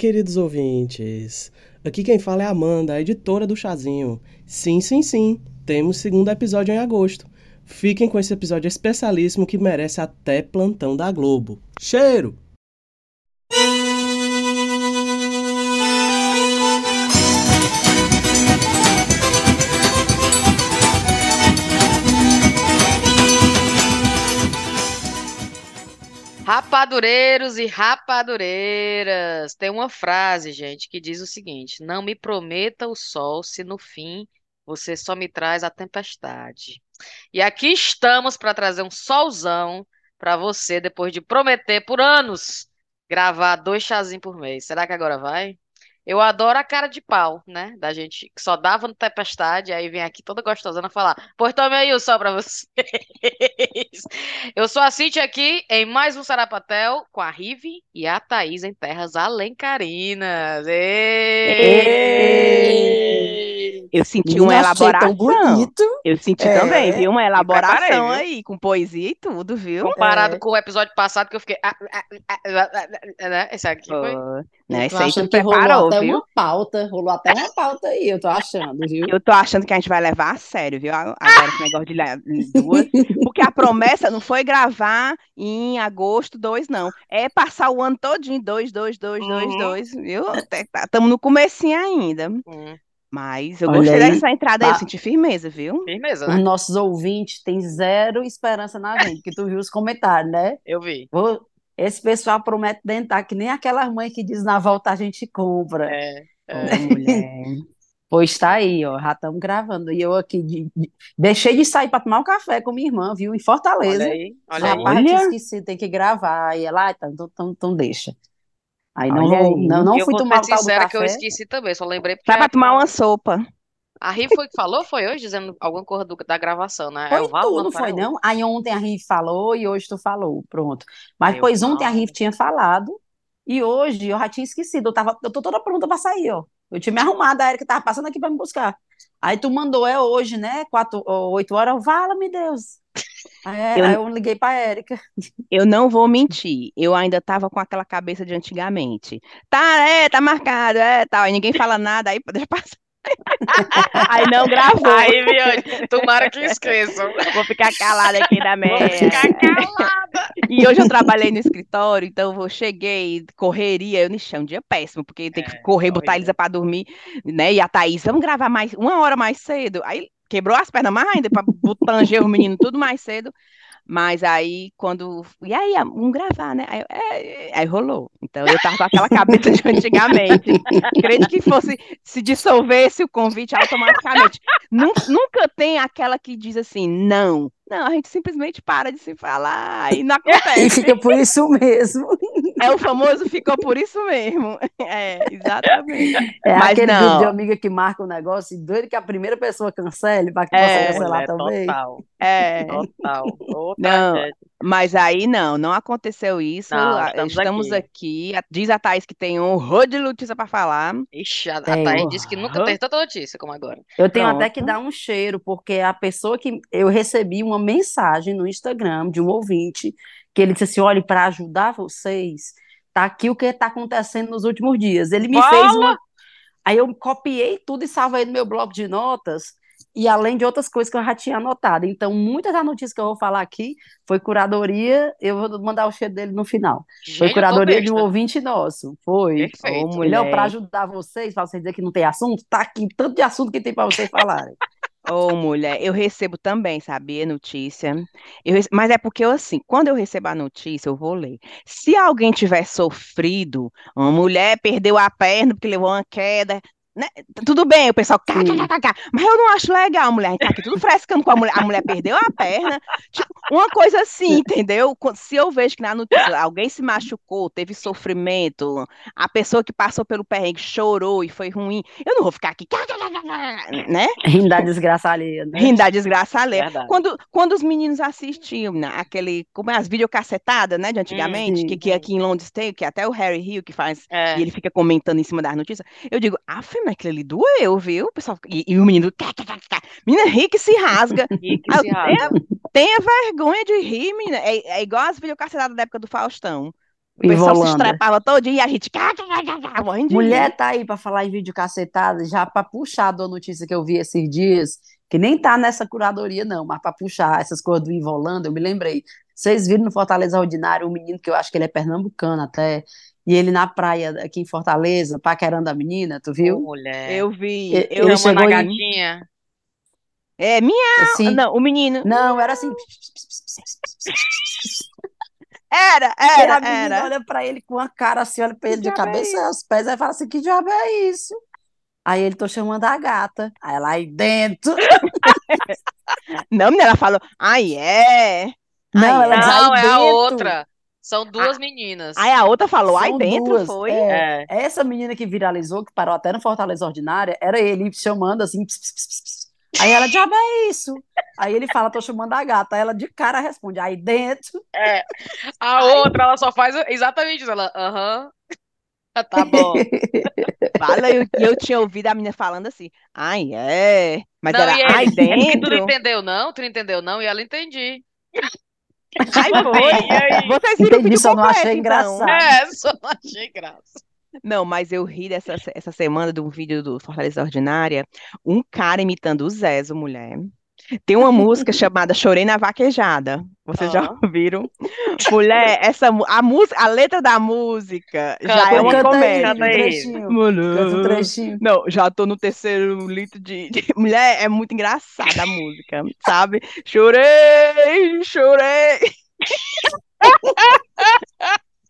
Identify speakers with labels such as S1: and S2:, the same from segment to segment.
S1: Queridos ouvintes! Aqui quem fala é Amanda, a editora do Chazinho. Sim, sim, sim, temos segundo episódio em agosto. Fiquem com esse episódio especialíssimo que merece até plantão da Globo. Cheiro!
S2: Rapadureiros e rapadureiras, tem uma frase, gente, que diz o seguinte: Não me prometa o sol se no fim você só me traz a tempestade. E aqui estamos para trazer um solzão para você depois de prometer por anos gravar dois chazinhos por mês. Será que agora vai? Eu adoro a cara de pau, né? Da gente que só dava no tempestade, aí vem aqui toda gostosona falar: Pois tome aí o sol pra vocês. Eu sou a Cintia aqui em mais um Sarapatel com a Rive e a Thaís em terras alencarinas. Ei!
S3: Eu senti uma
S4: achei tão
S3: elaboração.
S4: bonito.
S3: Eu senti
S4: É.
S3: também, viu? Uma
S2: preparei,
S3: elaboração
S2: viu?
S3: aí, com poesia e tudo, viu?
S2: Comparado
S4: É.
S2: com o episódio passado que eu fiquei. ah, ah, ah, né? Esse aqui foi.
S3: Né? Isso aí tu
S4: que rolou
S3: preparou,
S4: até
S3: viu?
S4: uma pauta, rolou até uma pauta aí, eu tô achando, viu?
S3: Eu tô achando que a gente vai levar a sério, viu? A- Agora esse negócio de duas. Porque a promessa não foi gravar em agosto 2, não. É passar o ano todinho, 2, 2, 2, 2,
S2: Uhum.
S3: 2, viu? Estamos no comecinho ainda.
S2: Hum,
S3: Mas eu
S4: Olha
S3: gostei
S4: aí,
S3: dessa entrada aí, eu
S4: tá.
S3: senti firmeza, viu?
S2: firmeza,
S4: Os
S2: né?
S4: nossos ouvintes têm zero esperança na gente, porque tu viu os comentários, né?
S2: Eu vi.
S4: Vou- Esse pessoal promete dentar que nem aquelas mães que diz na volta a gente compra.
S2: É, é.
S3: mulher.
S4: Pois tá aí, ó, já estamos gravando. E eu aqui de- de- deixei de sair para tomar um café com minha irmã, viu? Em
S2: Olha
S4: Fortaleza.
S2: aí, olha aí.
S4: Rapaz,
S3: Olha.
S4: esquecido, tem que gravar. E ela, ah, então, então, então deixa. Aí não
S3: aí.
S4: não, não
S2: Eu
S4: fui tomar o tal do
S2: sincera que eu
S4: café.
S2: esqueci também, só lembrei porque
S3: Sai pra
S2: a,
S3: tomar uma sopa.
S2: a Rive foi que falou, foi hoje, dizendo alguma coisa do- da gravação, né? É
S4: Foi
S2: o Val,
S4: tudo,
S2: não
S4: foi não? Aí ontem a Rive falou e hoje tu falou, pronto. Mas
S2: Meu
S4: pois ontem a
S2: pai.
S4: Rive tinha falado e hoje eu já tinha esquecido. Eu tava, eu tô toda pronta pra sair, ó. Eu tinha me arrumado, a Erika tava passando aqui pra me buscar. Aí tu mandou, é hoje, né? Quatro, oito horas, eu, vala-me Deus. Aí,
S3: Eu-
S4: aí eu liguei pra Erika.
S3: Eu não vou mentir, eu ainda tava com aquela cabeça de antigamente. Tá, é, tá marcado, é, tal. Aí ninguém fala nada, aí deixa passar. Aí não gravou.
S2: Aí, Viane, tomara que esqueçam.
S3: Vou ficar calada aqui da
S2: Vou
S3: merda.
S2: ficar calada.
S3: E hoje eu trabalhei no escritório, então eu cheguei, correria, eu nichei um dia péssimo, porque tem que
S2: É,
S3: correr, botar a. Elisa pra dormir, né? E a Thaís, vamos gravar mais, uma hora mais cedo. Aí quebrou as pernas mais ainda, pra tanger os meninos tudo mais cedo. Mas aí, quando. E aí, vamos gravar, né? Aí, é, aí rolou. Então eu tava com aquela cabeça de antigamente. Crente que fosse se dissolvesse o convite automaticamente. Nun- Nunca tem aquela que diz assim, não. Não, a gente simplesmente para de se falar e não
S4: E
S3: acontece.
S4: fica por isso mesmo.
S3: É o famoso ficou por isso mesmo. É, exatamente.
S4: É
S3: Mas
S4: aquele grupo
S3: não.
S4: de amiga que marca um negócio e doido que a primeira pessoa cancele para que
S3: É,
S4: possa cancelar
S2: Mulher,
S4: também.
S2: total,
S3: É,
S2: total. Ô,
S3: Não,
S2: tragédia.
S3: mas aí não, não aconteceu isso.
S2: Não,
S3: A-
S2: estamos
S3: Estamos
S2: aqui.
S3: aqui. A- Diz a Thaís que tem um horror de notícia para falar.
S2: Ixi, a, a
S4: Tem.
S2: Thaís disse que nunca teve tanta notícia como agora.
S4: Eu tenho até que
S3: Pronto.
S4: dar um cheiro, porque a pessoa que eu recebi uma mensagem no Instagram de um ouvinte que ele disse assim: olha, para ajudar vocês, tá aqui o que está acontecendo nos últimos dias. Ele me fez uma. Aí eu copiei tudo e salvei no meu bloco de notas. E além de outras coisas que eu já tinha anotado. Então, muitas das notícias que eu vou falar aqui foi curadoria. Eu vou mandar o cheiro dele no final. Foi
S2: Gente, tô
S4: curadoria de um ouvinte nosso. Foi.
S2: Perfeito.
S3: Ô, mulher.
S4: para ajudar vocês, para vocês dizer que não tem assunto, tá aqui tanto de assunto que tem para vocês falarem.
S3: Ô, mulher, eu recebo também, sabia, notícia. Eu rece- Mas é porque assim, quando eu recebo a notícia, eu vou ler. Se alguém tiver sofrido, uma mulher perdeu a perna porque levou uma queda, né? Tudo bem, o pessoal,
S4: Sim.
S3: kkkk, mas eu não acho legal, mulher. A gente tá aqui tudo frescando com a mulher. A mulher perdeu a perna. Tipo, uma coisa assim, entendeu? Se eu vejo que na notícia alguém se machucou, teve sofrimento, a pessoa que passou pelo perrengue chorou e foi ruim, eu não vou ficar aqui, né?
S4: Rindo da desgraça alheia, né?
S3: Rindo da desgraça alheia.
S2: Verdade.
S3: Quando, quando os meninos assistiam, né, aquele, como é, as videocassetadas, né, de antigamente,
S4: Sim.
S3: que, que aqui em Londres tem, que até o Harry Hill que faz,
S2: É.
S3: e ele fica comentando em cima das notícias, eu digo, ah, mas aquilo ali doeu, viu? O pessoal, e, e o menino, cá, cá, cá. menina ri que se rasga.
S2: E que
S3: Ah,
S2: se rasga.
S3: Tenha vergonha de rir, menina. É, é igual as videocassetadas da época do Faustão. O pessoal se estrepava todo dia e a gente.
S4: Mulher tá aí pra falar em vídeo cacetada, já pra puxar da notícia que eu vi esses dias, que nem tá nessa curadoria não, mas pra puxar essas coisas do Ivolanda, eu me lembrei. Vocês viram no Fortaleza Ordinário um menino que eu acho que ele é pernambucano até, e ele na praia aqui em Fortaleza, paquerando a menina, tu viu?
S2: mulher.
S3: Eu vi.
S4: E-
S3: Eu,
S4: ele
S2: a
S4: chegou em-
S2: gatinha.
S3: é minha.
S4: Assim,
S3: Não, o menino.
S4: não, era assim.
S3: Era,
S4: E a
S3: era,
S4: menina
S3: era.
S4: olha pra ele com a cara assim, olha pra ele de
S3: diabo é
S4: cabeça aos pés, aí fala assim: que diabo é isso? Aí ele tô chamando a gata. Aí ela aí dentro.
S3: Não, menina, ela falou, ai, é.
S4: Não,
S3: Ai,
S4: ela diz aí
S2: Não, é a
S4: dentro.
S2: outra. São duas meninas.
S3: Aí a outra falou, ai,
S4: São
S3: dentro
S4: duas,
S3: foi.
S4: é.
S2: É.
S4: Essa menina que viralizou, que parou até no Fortaleza Ordinária, era ele chamando assim. ps, ps, ps, ps, ps. Aí ela, diabo é isso? Aí ele fala, tô chamando a gata. Aí ela de cara responde, aí dentro.
S2: É. A outra, ela só faz exatamente isso. Ela, aham. Tá bom.
S3: Fala, eu, eu tinha ouvido a menina falando assim, ai, é. Mas
S2: Não,
S3: era,
S2: e
S3: ai,
S2: aí? É tu não
S3: dentro.
S2: entendeu, não? Tu não entendeu, não? E ela entendi.
S3: Ai, foi. Vocês viram o
S4: Entendi, só não achei
S3: então.
S4: engraçado.
S2: É, só não achei graça.
S3: Não, mas eu ri dessa essa semana de um vídeo do Fortaleza Ordinária, um cara imitando o Zezo, mulher. Tem uma música chamada Chorei na Vaquejada. Vocês já
S2: Ah.
S3: ouviram? Mulher, essa a música, a letra da música já
S2: Canta
S3: é
S2: aí,
S3: uma
S4: um
S3: comédia.
S2: aí.
S4: um
S3: Mulher.
S4: trechinho.
S3: Não, já tô no terceiro litro de, de- Mulher, é muito engraçada a música, sabe? Chorei, chorei.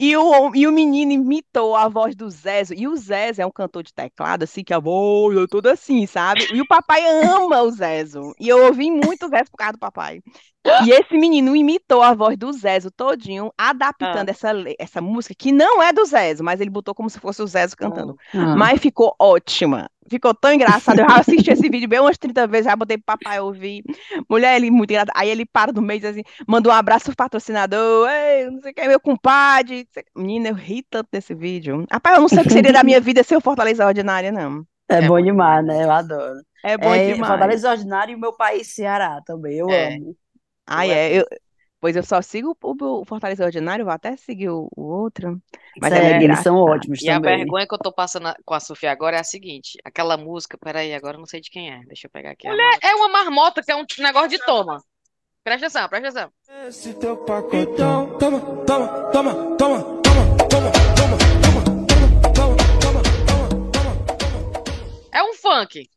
S3: E o, e o menino imitou a voz do Zezo. E o Zezo é um cantor de teclado, assim, que a voz é toda assim, sabe? E o papai ama o Zezo. E eu ouvi muito o Zezo por causa do papai. E esse menino imitou a voz do Zezo todinho, adaptando
S2: Ah.
S3: essa, essa música, que não é do Zezo, mas ele botou como se fosse o Zezo cantando.
S4: Ah.
S3: Mas ficou ótima. Ficou tão engraçado. Eu já assisti esse vídeo bem umas 30 vezes, já botei pro papai ouvir. Mulher, ele muito engraçado. Aí ele para no meio e assim: manda um abraço pro patrocinador. Ei, não sei quem, meu compadre. Menina, eu ri tanto desse vídeo. Rapaz, eu não sei o que seria da minha vida sem o Fortaleza Ordinária, não.
S4: É,
S2: É
S4: bom
S2: bom
S4: demais, né? Eu adoro.
S3: É bom
S4: É,
S3: demais.
S4: Fortaleza Ordinário e o meu país, Ceará, também. Eu
S2: É.
S4: amo.
S3: Ah, é. Eu, pois eu só sigo o, o Fortaleza Ordinário, vou até seguir o, o outro. Mas é
S4: eles são ótimos
S2: E a
S4: também.
S2: vergonha que eu tô passando a- com a Sofia agora é a seguinte: aquela música, peraí, agora eu não sei de quem é. Deixa eu pegar aqui. a
S3: Mulher.
S2: É uma marmota que é um negócio de toma. Presta atenção, presta atenção.
S5: Esse teu pacotão. Toma, toma, toma, toma, toma, toma, toma, toma, toma, toma, toma, toma, toma.
S2: É um funk.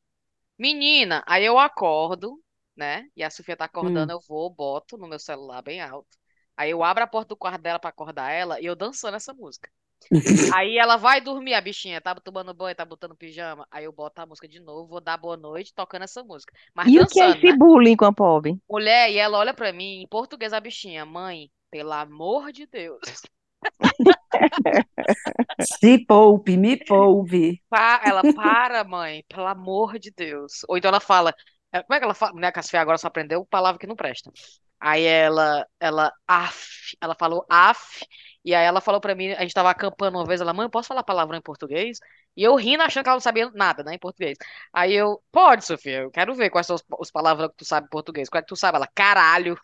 S2: Menina, aí eu acordo, né? E a Sofia tá acordando, eu vou, boto no meu celular bem alto. Aí eu abro a porta do quarto dela pra acordar ela e eu dançando essa música. Aí ela vai dormir, a bichinha, tá tomando banho, tá botando pijama. Aí eu boto a música de novo, vou dar boa noite tocando essa música. Mas
S3: E o que é
S2: dançando,
S3: esse
S2: né?
S3: bullying com a pobre?
S2: Mulher, e ela olha pra mim em português a bichinha, mãe, pelo amor de Deus.
S4: Se poupe, me poupe.
S2: Pa- ela, para, mãe, pelo amor de Deus. Ou então ela fala, como é que ela fala? Né, Sofia agora só aprendeu palavra que não presta. Aí ela, ela, af, ela falou af, e aí ela falou pra mim, a gente tava acampando uma vez, ela, mãe, eu posso falar palavrão em português? E eu rindo, achando que ela não sabia nada, né, em português. Aí eu, pode, Sofia, eu quero ver quais são os, os palavrões que tu sabe em português. Qual é que tu sabe? Ela, caralho.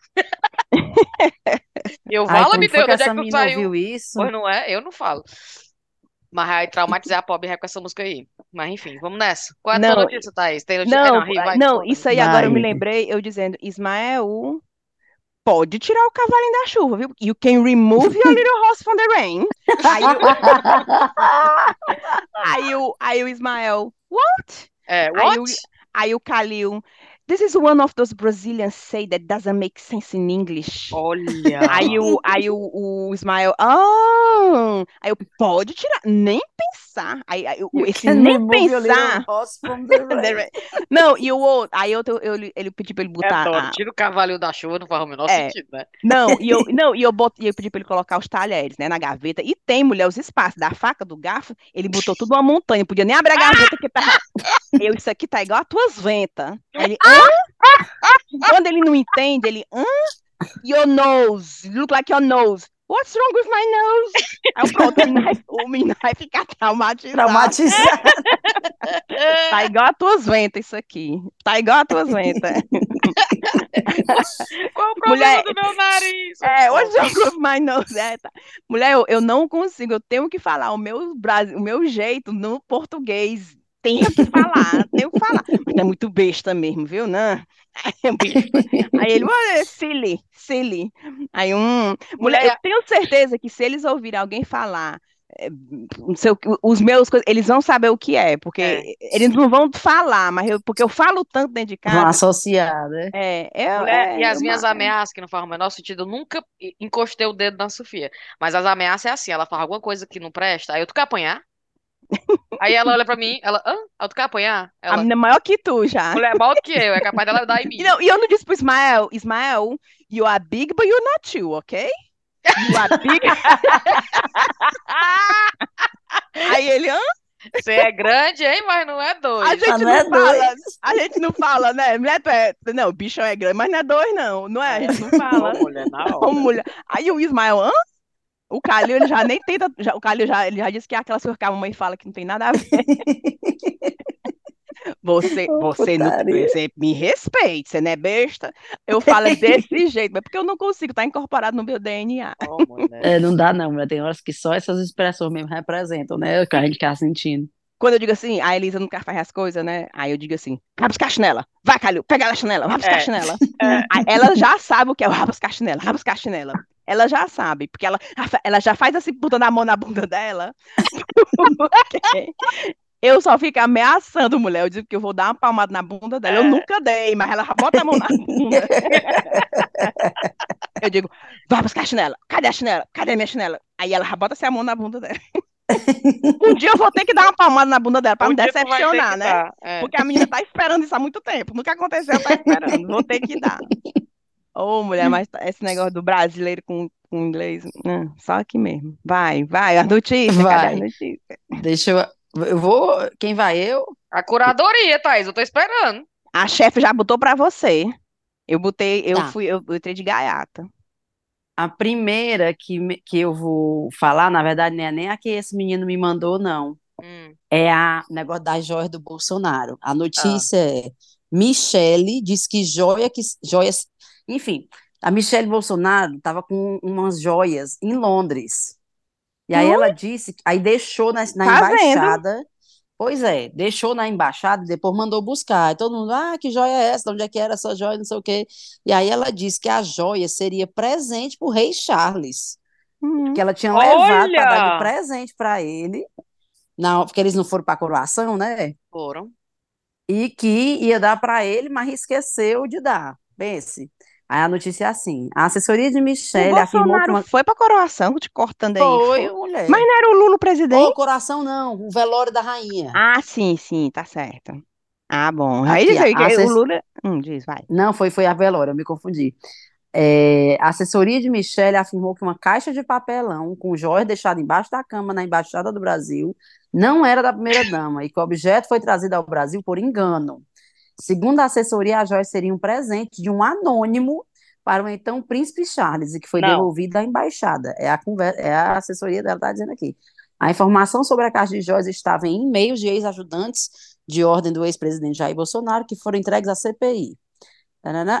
S2: E eu,
S4: foi
S2: Deus,
S4: que
S2: onde é que tu saiu?
S4: isso?
S2: Pois não é? Eu não falo. Mas aí traumatizei a pobre com essa música aí. Mas enfim, vamos nessa. Qual é a tua
S3: Não,
S2: notícia, Thaís? Tem notícia?
S3: Não,
S2: não, ri, vai,
S3: não, isso aí agora eu me
S4: Vai.
S3: lembrei, eu dizendo, Ismael, pode tirar o cavalinho da chuva, viu? You can remove your little horse from the rain. Aí, o- aí, o, aí o Ismael, what?
S2: É,
S3: Aí o,
S2: what?
S3: aí o Kalil, this is one of those Brazilians say that doesn't make sense in English.
S2: Olha.
S3: Aí o, aí o, o Ismael, ah, aí eu, pode tirar, nem pensar. Aí, aí
S4: You
S3: esse nem pensar. Não, e o outro, aí eu, eu, ele pedi pra ele botar.
S2: Adoro.
S3: a-
S2: Tira o cavalo da chuva, não faz o menor
S3: É.
S2: sentido, né?
S3: Não, e eu, não, e eu, bot, e eu pedi pra ele colocar os talheres, né, na gaveta. E tem, mulher, os espaços da faca, do garfo, ele botou tudo uma montanha, podia nem abrir a gaveta que tá. Eu, isso aqui tá igual as tuas ventas. Ele, hã? Quando ele não entende, ele, hã? Your nose, look like your nose. What's wrong with my nose? Aí pronto, o menino vai, o menino vai ficar traumatizado.
S4: Traumatizado.
S3: Tá igual as tuas ventas isso aqui. Tá igual as tuas ventas.
S2: Qual o problema
S3: Mulher-
S2: do meu nariz?
S3: É, hoje eu grupo mais não, né? tá. Mulher, eu, eu não consigo, eu tenho que falar o meu, Brasil, o meu jeito no português. Tenho que falar, tenho que falar. Mas é muito besta mesmo, viu? Não. Aí ele, olha, silly, silly. Aí um. Mulher, eu tenho certeza que se eles ouvirem alguém falar. é, não sei o que- os meus, coisas, eles vão saber o que é, porque
S2: É.
S3: eles não vão falar, mas eu, porque eu falo tanto dentro de
S4: Vão
S3: casa.
S4: associar, né?
S3: É, é,
S2: Mulher,
S3: é
S2: e as minhas ameaças, que não fazem o menor sentido, eu nunca encostei o dedo na Sofia. Mas as ameaças é assim, ela fala alguma coisa que não presta, aí eu tu quer apanhar? Aí ela olha pra mim, ela, hã? Aí tu quer apanhar?
S3: A
S2: Ela,
S3: menina é maior que tu já.
S2: mulher é maior do que eu, é capaz dela dar em mim.
S3: E, não, e eu não disse pro Ismael, Ismael, you are big, but you're not you, ok? You are big. Aí ele, hã?
S2: Você é grande, hein? Mas não é
S3: A
S2: dois.
S3: gente
S4: Ah,
S3: não,
S4: não é
S3: fala,
S4: dois.
S3: a gente não fala, né? Mulher, é- não, o bichão é grande, mas não é dois, não, não é? A gente não fala.
S2: Ô, mulher, na hora.
S3: mulher. Aí o Ismael, hã? O Calil, ele já nem tenta, já- o Calil já, ele já disse que é aquela coisa que a mamãe fala que não tem nada a ver. Você,
S4: Ô,
S3: você, não, você me respeite, você não é besta. Eu falo desse jeito, mas porque eu não consigo estar incorporado no meu DNA.
S2: Mulher.
S4: É, não dá não, mulher. Tem horas que só essas expressões mesmo representam, né? O que a gente quer sentindo.
S3: Quando eu digo assim, a Elisa nunca faz as coisas, né? Aí eu digo assim, vai buscar a chinela. Vai, Calil, pega a chinela, vai buscar a
S2: É.
S3: chinela. Aí ela já sabe o que é o vai buscar a chinela, vai buscar a chinela. Ela já sabe, porque ela, ela já faz assim, botando a mão na bunda dela. Eu só fico ameaçando mulher. Eu digo que eu vou dar uma palmada na bunda dela. Eu
S2: É.
S3: nunca dei, mas ela bota a mão na bunda. Eu digo, vai buscar a chinela. Cadê a chinela? Cadê a minha chinela? Aí ela bota assim a mão na bunda dela. Um dia eu vou ter que dar uma palmada na bunda dela pra
S2: Um
S3: me decepcionar, né?
S2: é.
S3: Porque a menina tá esperando isso há muito tempo. Nunca aconteceu, tá esperando. Vou ter que dar. Ô, mulher, mas tá- esse negócio do brasileiro com, com inglês, hum, só aqui mesmo. Vai, vai, as notícias, cadê
S4: Vai.
S3: as notícias?
S4: Deixa eu. Eu vou. Quem vai? Eu?
S2: A curadoria, Thaís, eu tô esperando.
S3: A chefe já botou pra você. Eu botei, eu
S4: Tá.
S3: fui, eu, eu entrei de gaiata.
S4: A primeira que, me- que eu vou falar, na verdade, não é nem a que esse menino me mandou, não.
S2: Hum.
S4: É a negócio das joias do Bolsonaro. A notícia é: Michele diz que joia que joias. Enfim, a Michele Bolsonaro estava com umas joias em Londres. E aí ela disse, aí deixou na, na
S3: Tá vendo?
S4: embaixada. Pois é, deixou na embaixada e depois mandou buscar. E todo mundo, ah, que joia é essa? De onde é que era essa joia? Não sei o quê. E aí ela disse que a joia seria presente para o rei Charles
S3: Hum.
S4: que ela tinha levado para dar
S2: Olha!
S4: de presente para ele, não, porque eles não foram para a coroação, né?
S2: Foram.
S4: E que ia dar para ele, mas esqueceu de dar. Pense. Aí a notícia é assim: a assessoria de
S3: O
S4: Michele afirmou que uma.
S3: foi pra coroação, te cortando aí.
S4: Foi,
S3: foi.
S4: mulher.
S3: Mas não era o Lula
S4: Ô,
S3: presidente?
S4: coração não, o velório da rainha.
S3: Ah, sim, sim, tá certo. Ah, bom. Aí
S4: Aqui,
S3: diz aí
S4: a
S3: que o
S4: assess-
S3: Lula. Hum, diz, vai.
S4: Não, foi, foi a velório, eu me confundi. É, a assessoria de Michele afirmou que uma caixa de papelão com joias deixada embaixo da cama na Embaixada do Brasil não era da primeira-dama e que o objeto foi trazido ao Brasil por engano. Segundo a assessoria, a joia seria um presente de um anônimo para o então príncipe Charles e que foi
S2: Não.
S4: devolvido à embaixada. É a, conver- é a assessoria dela está dizendo aqui. A informação sobre a caixa de joias estava em e-mails de ex-ajudantes de ordem do ex-presidente Jair Bolsonaro que foram entregues à CPI.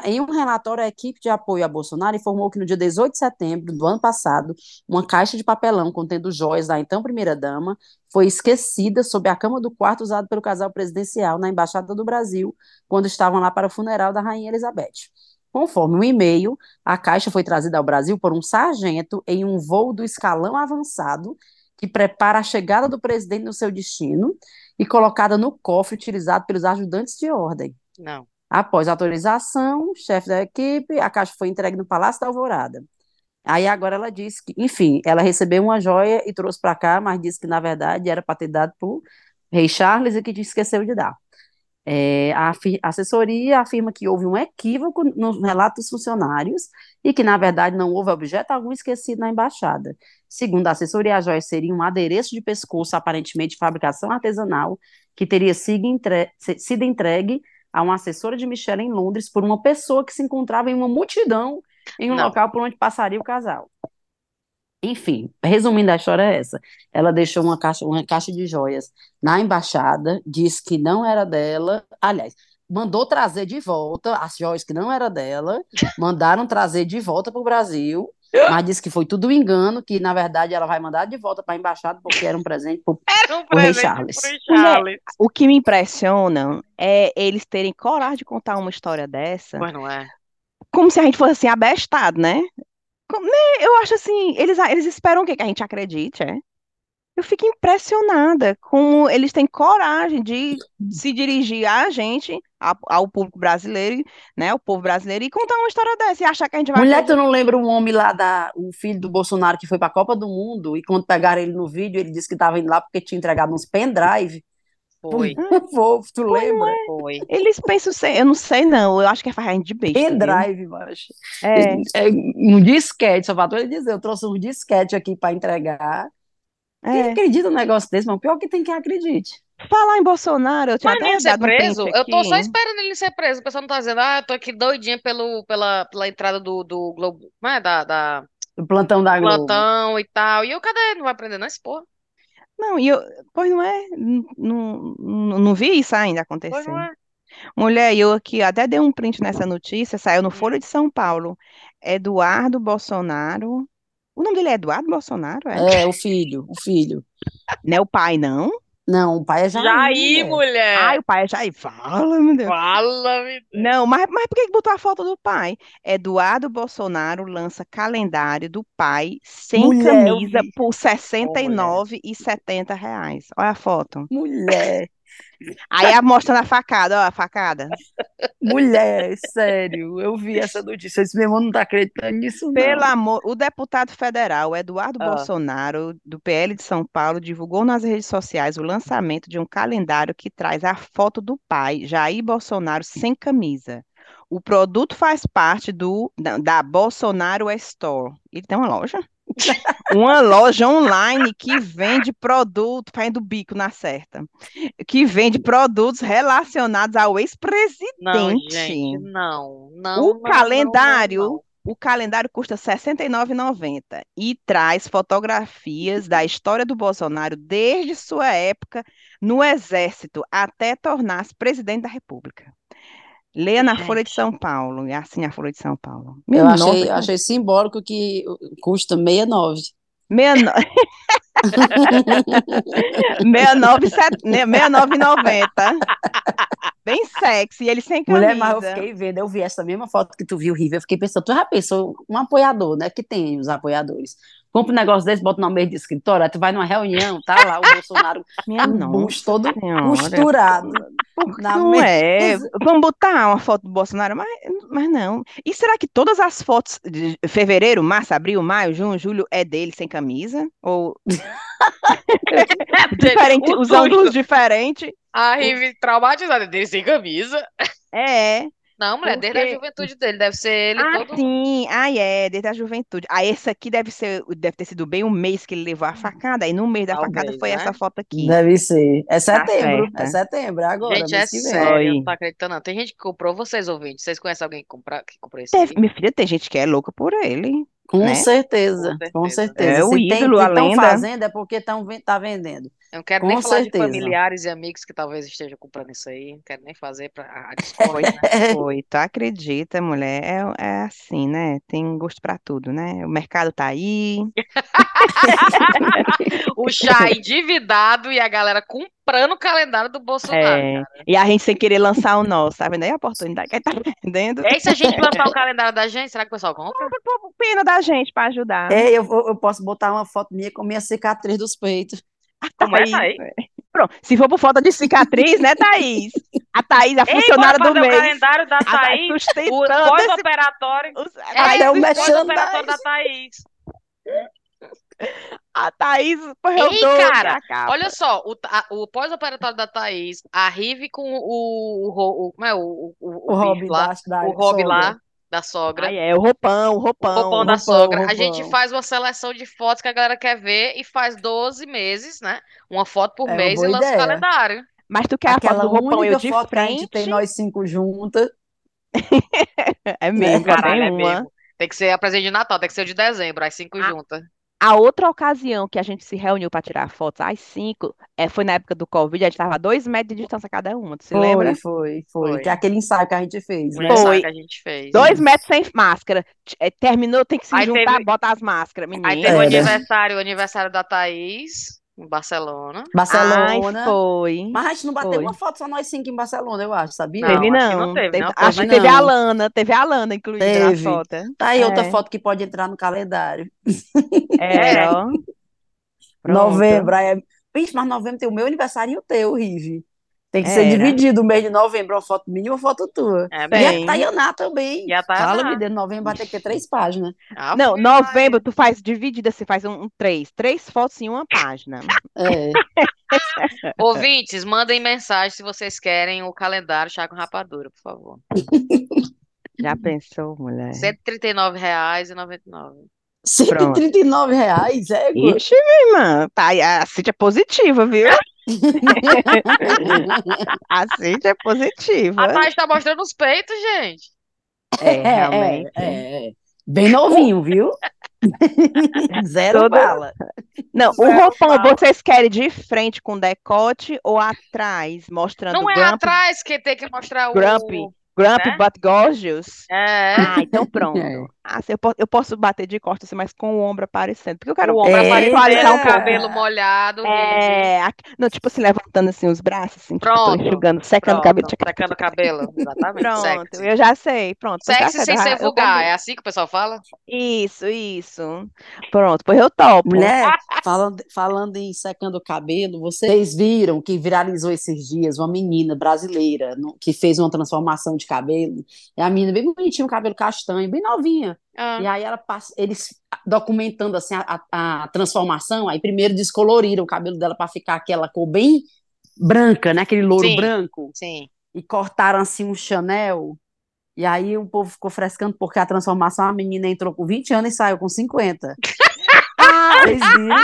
S4: Em um relatório, a equipe de apoio a Bolsonaro informou que no dia 18 de setembro do ano passado, uma caixa de papelão contendo joias da então primeira-dama foi esquecida sob a cama do quarto usado pelo casal presidencial na Embaixada do Brasil, quando estavam lá para o funeral da Rainha Elizabeth. Conforme um e-mail, a caixa foi trazida ao Brasil por um sargento em um voo do escalão avançado que prepara a chegada do presidente no seu destino e colocada no cofre utilizado pelos ajudantes de ordem.
S2: Não.
S4: Após autorização, chefe da equipe, a caixa foi entregue no Palácio da Alvorada. Aí agora ela disse que, enfim, ela recebeu uma joia e trouxe para cá, mas disse que na verdade era para ter dado para o rei Charles e que esqueceu de dar. É, a assessoria afirma que houve um equívoco nos relatos dos funcionários e que, na verdade, não houve objeto algum esquecido na embaixada. Segundo a assessoria, a joia seria um adereço de pescoço, aparentemente de fabricação artesanal, que teria sido entregue a uma assessora de Michelle em Londres por uma pessoa que se encontrava em uma multidão em um
S2: Não.
S4: local por onde passaria o casal. Enfim, resumindo a história é essa. Ela deixou uma caixa, uma caixa de joias na embaixada, disse que não era dela. Aliás, mandou trazer de volta as joias que não era dela, mandaram trazer de volta para o Brasil, mas disse que foi tudo engano, que na verdade ela vai mandar de volta para a embaixada porque era um presente pro
S2: Era um
S4: O rei Charles.
S3: O que me impressiona é eles terem coragem de contar uma história dessa,
S2: Pois não é?
S3: como se a gente fosse assim, abestado, né? Como- né? Eu acho assim, eles, eles esperam o quê? Que a gente acredite, é? Eu fico impressionada como eles têm coragem de se dirigir a gente, a- ao público brasileiro, né? O povo brasileiro, e contar uma história dessa e achar que a gente vai
S4: Mulher, tu não lembra um homem lá, da, o filho do Bolsonaro, que foi para a Copa do Mundo, e quando pegaram ele no vídeo, ele disse que estava indo lá porque tinha entregado uns pendrive
S2: Foi,
S4: povo, tu lembra?
S2: foi.
S3: Eles pensam, eu não sei não, eu acho que é fazendo de viu?
S4: Pendrive, macho.
S3: É,
S4: É, um disquete, só faltou ele dizer, eu trouxe um disquete aqui para entregar. Quem
S3: é.
S4: acredita num negócio desse, mas pior que tem quem acredite.
S3: Falar em Bolsonaro, eu tinha
S2: Mas
S3: até
S2: ser
S3: um
S2: preso, eu tô só esperando ele ser preso. O pessoal não tá dizendo, ah, eu tô aqui doidinha pelo, pela, pela entrada do, do Globo, não é? Da, da
S4: O plantão da Globo.
S2: plantão e tal. E eu, cadê? Não vai prender, não, esse porra?
S3: Não, e eu, pois não é, não, não, não vi isso ainda
S2: Pois
S3: acontecer.
S2: não é?
S3: Mulher, eu aqui até dei um print nessa notícia, saiu no
S2: Hum.
S3: Folha de São Paulo. Eduardo Bolsonaro. O nome dele é Eduardo Bolsonaro, é?
S4: É, o filho, o filho.
S3: Não é o pai, não?
S4: Não, o pai é Jair,
S2: Jair,
S4: mulher.
S2: mulher.
S3: Ai, o pai é Jair. Fala, meu Deus.
S2: Fala, me
S3: Não, mas, mas por que botou a foto do pai? Eduardo Bolsonaro lança calendário do pai sem
S4: Mulher,
S3: camisa por R$
S2: Ô, mulher.
S3: 69,70 reais. Olha a foto.
S4: Mulher,
S3: Aí a- mostrando a facada, ó, a facada.
S4: mulher, sério, eu vi essa notícia. Eu disse, meu irmão não tá acreditando nisso,
S3: Pelo
S4: não.
S3: amor, o deputado federal Eduardo
S2: Ah.
S3: Bolsonaro, do PL de São Paulo, divulgou nas redes sociais o lançamento de um calendário que traz a foto do pai, Jair Bolsonaro, sem camisa. O produto faz parte do, da, da Bolsonaro Store. Ele tem uma loja? Uma loja online que vende produto, fazendo bico na certa, que vende produtos relacionados ao
S2: Não,
S3: ex-presidente.
S2: gente, não,
S3: O
S2: não, não, não,
S3: calendário,
S2: não, não.
S3: o calendário custa R$ 69,90 e traz fotografias da história do Bolsonaro desde sua época no Exército até tornar-se presidente da República. Leia na Folha de São Paulo, e assim a Folha de São Paulo.
S4: Eu
S3: Meu
S4: achei,
S3: nome,
S4: eu achei simbólico que custa 69.
S3: 69 69,90. Bem sexy, ele sem
S4: Mulher, mas eu
S3: camisa.
S4: fiquei vendo, eu vi essa mesma foto que tu viu, Riva, eu fiquei pensando, tu já pensou, um apoiador, né, que tem os apoiadores, compra um negócio desse, bota no meio de escritório, tu vai numa reunião, tá lá o Bolsonaro
S3: Minha nossa
S4: busto todo costurado
S3: Não é. Vamos botar uma foto do Bolsonaro, mas, mas não. E será que todas as fotos de fevereiro, março, abril, maio, junho, julho é dele sem camisa? Ou diferente, os ângulos diferentes?
S2: A Rive traumatizada dele sem camisa.
S3: É.
S2: Não, mulher, desde a
S3: Porque-
S2: juventude dele, deve ser ele
S3: Ah,
S2: todo.
S3: sim. Ah, é, desde a juventude. Ah, esse aqui deve ser, deve ter sido bem um mês que ele levou a facada. Aí no mês da facada
S2: Talvez,
S3: foi
S2: né?
S3: essa foto aqui.
S4: Deve ser. É setembro,
S3: certa.
S4: é setembro, agora,
S2: Gente, é
S4: mês que vem.
S2: sério, não tô acreditando, não. Tem gente que comprou, vocês ouvintes. Vocês conhecem alguém que, compra, que comprou esse
S3: Teve- minha filha, tem gente que é louca por ele.
S4: Com
S3: né?
S4: certeza,
S2: Com
S4: com
S2: certeza.
S4: certeza.
S3: É o
S4: Se tem,
S3: ídolo, a
S4: estão
S3: lenda.
S4: fazendo é porque tão, ven- tá vendendo.
S2: Eu não quero
S4: Com
S2: nem falar de
S4: certeza.
S2: familiares e amigos que talvez estejam comprando isso aí. Não quero nem fazer pra, a discórdia, né?
S3: Foi, tu acredita, mulher? É, é assim, né? Tem gosto pra tudo, né? O mercado tá aí.
S2: O chá endividado e a galera comprando o calendário do Bolsonaro,
S3: É, e a gente sem querer lançar o nosso, tá vendo aí a oportunidade que tá vendendo?
S2: E aí, se a gente lançar o calendário da gente, será que o pessoal compra?
S3: Pena da gente pra ajudar.
S4: É, eu, eu posso botar uma foto minha com minha cicatriz dos peitos.
S2: Como é,
S3: Thaís? Pronto, se for por falta de cicatriz, né, Thaís? A Thaís, a
S2: Ei,
S3: funcionária do
S2: fazer o
S3: mês.
S2: calendário da
S3: A Thaís
S2: o pós-operatório. É,
S4: Até o
S2: o pós-operatório da. Thaís.
S3: A Thaís
S2: Ei, cara. Olha só, o, a- o pós-operatório da Thaís, a Rive com o, o, o- como é, o, o, o,
S4: O
S2: bicho lá,
S4: da,
S2: o Rob lá, da sogra.
S3: Ai, é, o roupão, o
S2: O
S3: roupão.
S2: roupão da
S4: roupão,
S2: sogra. A
S4: roupão.
S2: gente faz uma seleção de fotos que a galera quer ver e faz 12 meses, né? Uma foto por
S4: É
S2: mês e lança o
S4: ideia.
S2: calendário.
S3: Mas tu quer a foto
S4: Aquela
S3: do roupão eu de
S4: foto que a gente tem
S3: frente?
S4: nós cinco juntas.
S3: É mesmo, só
S2: Caralho,
S3: tem
S2: é
S3: uma.
S2: mesmo. Tem que ser a presente de Natal, tem que ser o de dezembro, as cinco
S3: Ah.
S2: juntas.
S3: A outra ocasião que a gente se reuniu para tirar fotos às cinco é, foi na época do Covid, a gente estava a dois metros de distância cada uma, tu se
S4: Foi,
S3: lembra?
S4: foi, foi.
S2: Foi.
S4: Que é aquele ensaio que a gente fez, né?
S2: ensaio
S3: Foi.
S2: que a gente fez.
S3: Dois metros sem máscara. É, terminou, tem que se
S2: Aí
S3: juntar,
S2: teve-
S3: bota as máscaras,
S2: Aí
S3: menina.
S2: teve o aniversário, o aniversário da Thaís, em Barcelona.
S3: Ai,
S4: Barcelona.
S3: foi.
S4: Mas a gente não bateu
S3: Foi.
S4: uma foto só nós cinco em Barcelona, eu acho, sabia?
S2: Não,
S3: Teve
S2: acho que
S3: não.
S2: não teve,
S3: Teve-
S2: não.
S3: acho que
S4: Teve
S3: teve a
S4: não.
S3: Alana, teve a Alana incluída na
S4: Teve.
S3: foto.
S4: Tá aí outra
S3: É.
S4: foto que pode entrar no calendário.
S3: É, ó. Pronto.
S4: Novembro, aí é... Vixe, mas novembro tem o meu aniversário e o teu, Rive. Tem que ser
S3: Era.
S4: dividido o mês de novembro, uma foto minha e uma foto tua.
S2: É
S4: E a Tayaná também.
S2: E a Tayaná.
S4: Fala, me dê, novembro vai ter que ter três páginas.
S2: Ah,
S3: Não, novembro tu faz dividida, você faz um, um três. Três fotos em uma página.
S4: É.
S2: Ouvintes, mandem mensagem se vocês querem o calendário Chá com Rapadura, por favor.
S3: Já pensou, mulher?
S2: R$ 139,99.
S3: Pronto.
S4: 139 reais, é?
S3: Ixi, minha irmã, tá, a Cintia é positiva, viu? A Cintia é positiva.
S2: A Thaís tá mostrando os peitos, gente.
S3: É,
S4: É,
S3: realmente.
S4: é, é, é. Bem novinho, viu? Zero
S3: Todo-
S4: bala.
S3: Não, o
S2: Zero
S3: roupão
S2: bala.
S3: vocês querem de frente com decote ou atrás, mostrando
S2: Não é
S3: Grump,
S2: atrás que tem que mostrar o.
S3: Grumpy. Grump
S2: né?
S3: but gorgeous?
S2: É.
S3: Ah, então pronto.
S4: É.
S3: Ah, se eu, po- eu posso bater de costas, assim, mas com o ombro aparecendo. Porque eu quero
S2: O ombro
S4: É,
S2: aparecendo,
S3: visualizar um
S2: o
S3: pouco.
S2: cabelo molhado.
S3: É, aqui- não, tipo assim, levantando assim os braços, assim, tipo,
S2: Pronto,
S3: enxugando, secando o cabelo.
S2: secando o cabelo. Exatamente.
S3: Pronto,
S2: Sexy.
S3: eu já sei, pronto. tá
S2: Sexy sem ser vulgar. É assim que o pessoal fala?
S3: Isso, isso. Pronto, pois eu topo.
S4: Mulher, falando, falando em secando o cabelo, vocês viram que viralizou esses dias uma menina brasileira no- que fez uma transformação de cabelo. E a menina bem bonitinha, um cabelo castanho, bem novinha.
S2: Ah.
S4: E aí ela passa, eles documentando assim a, a- a transformação, aí primeiro descoloriram o cabelo dela para ficar aquela cor bem branca, né? Aquele louro
S2: Sim.
S4: branco.
S2: Sim.
S4: E cortaram assim um Chanel. E aí o povo ficou frescando porque a transformação, a menina entrou com 20 anos e saiu com 50. Vocês viram?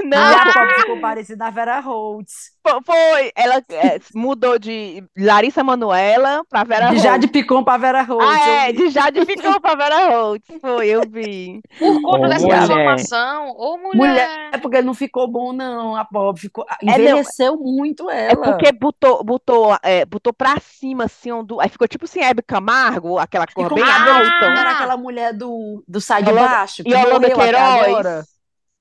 S4: E
S3: Não,
S4: a pobre ficou parecida a Vera Holtz.
S3: fo- foi. Ela é, mudou de Larissa Manoela pra Vera
S4: De
S3: Holtz.
S4: Jade Picon para Vera Holtz.
S3: Ah, é, de Jade ficou pra Vera Holtz. Foi, eu vi.
S2: Por conta
S3: Ô,
S2: dessa
S3: mulher.
S2: transformação, ô mulher.
S4: Mulher, é porque não ficou bom, não. A pobre ficou.
S3: não,
S4: Envelheceu muito
S3: É
S4: ela.
S3: porque botou, botou, é, botou pra cima, assim, onde, aí ficou tipo assim, Hebe Camargo, aquela cor
S4: Ficou
S3: bem
S4: tipo, era aquela mulher do, do Sai de Baixo, até agora.
S3: Queiroz.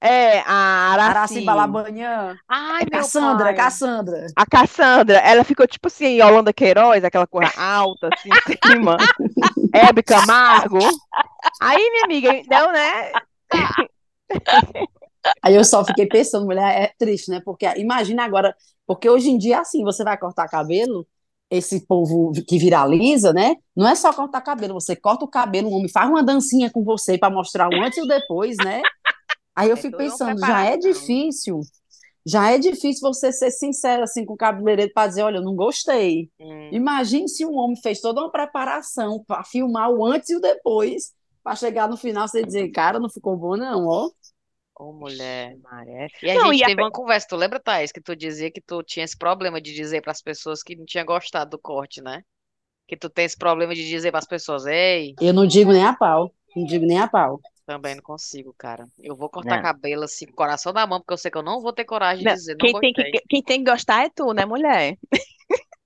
S3: É, a Araci.
S4: Araci Balabanhã.
S2: Ai, meu
S4: Cassandra,
S2: pai.
S4: Cassandra.
S3: A Cassandra, ela ficou tipo assim, Yolanda Queiroz, aquela cor alta, assim, em cima. Hebe Camargo. Aí, minha amiga, então, né?
S4: Aí eu só fiquei pensando, mulher, é triste, né? Porque imagina agora, porque hoje em dia, assim, você vai cortar cabelo, esse povo que viraliza, né? Não é só cortar cabelo, você corta o cabelo, o homem faz uma dancinha com você para mostrar o antes e o depois, né? Aí eu
S3: É
S4: fico pensando, já é difícil, já é difícil você ser sincero assim com o cabeleireiro para dizer, olha, eu não gostei.
S2: Hum.
S4: Imagine se um homem fez toda uma preparação para filmar o antes e o depois, para chegar no final você dizer, cara, não ficou bom não, ó.
S2: Ô mulher.
S3: Maré.
S2: E a
S3: Não,
S2: gente
S3: e a
S2: teve
S3: pe-
S2: uma conversa, tu lembra, Thaís, que tu dizia que tu tinha esse problema de dizer para as pessoas que não tinha gostado do corte, né? Que tu tem esse problema de dizer para as pessoas, ei,
S4: Eu não digo nem a pau, não digo nem a pau.
S2: Também não consigo, cara. Eu vou cortar
S3: Não.
S2: cabelo assim, com o coração na mão, porque eu sei que eu não vou ter coragem de
S3: Não,
S2: dizer, não
S3: quem tem
S2: gostei.
S3: que, quem tem que gostar é tu, né, mulher?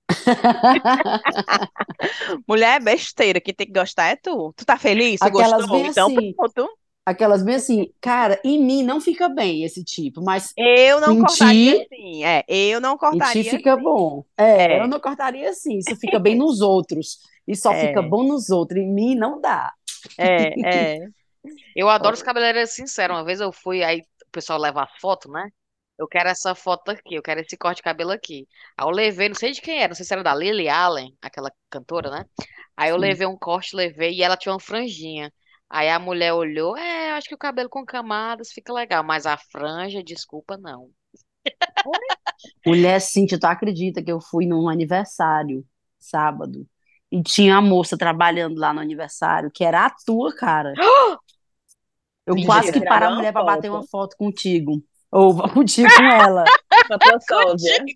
S3: Mulher é besteira, quem tem que gostar é tu. Tu tá feliz? Tu
S4: Aquelas
S3: gostou?
S4: bem
S3: Então
S4: assim.
S3: pronto.
S4: Aquelas bem assim, cara, em mim não fica bem esse tipo, mas
S3: Eu não
S4: Em
S3: cortaria
S4: ti-
S3: assim. É, eu não
S4: em
S3: cortaria
S4: ti fica
S3: assim.
S4: bom. É,
S3: É.
S4: eu não cortaria assim, isso fica bem nos outros. E só
S3: É.
S4: fica bom nos outros, em mim não dá.
S3: É, é.
S2: Eu adoro os cabeleireiros sinceros. Uma vez eu fui, aí o pessoal leva a foto, né? Eu quero essa foto aqui, eu quero esse corte de cabelo aqui. Aí eu levei, não sei de quem era, não sei se era da Lily Allen, aquela cantora, né? Aí eu
S4: Sim.
S2: levei um corte, levei e ela tinha uma franjinha. Aí a mulher olhou, é, eu acho que o cabelo com camadas fica legal, mas a franja, desculpa, não.
S4: Mulher Cíntia, tu acredita que eu fui num aniversário sábado e tinha a moça trabalhando lá no aniversário que era a tua cara. Eu quase que paro a mulher para bater uma foto contigo. Ou contigo com ela.
S2: Contigo.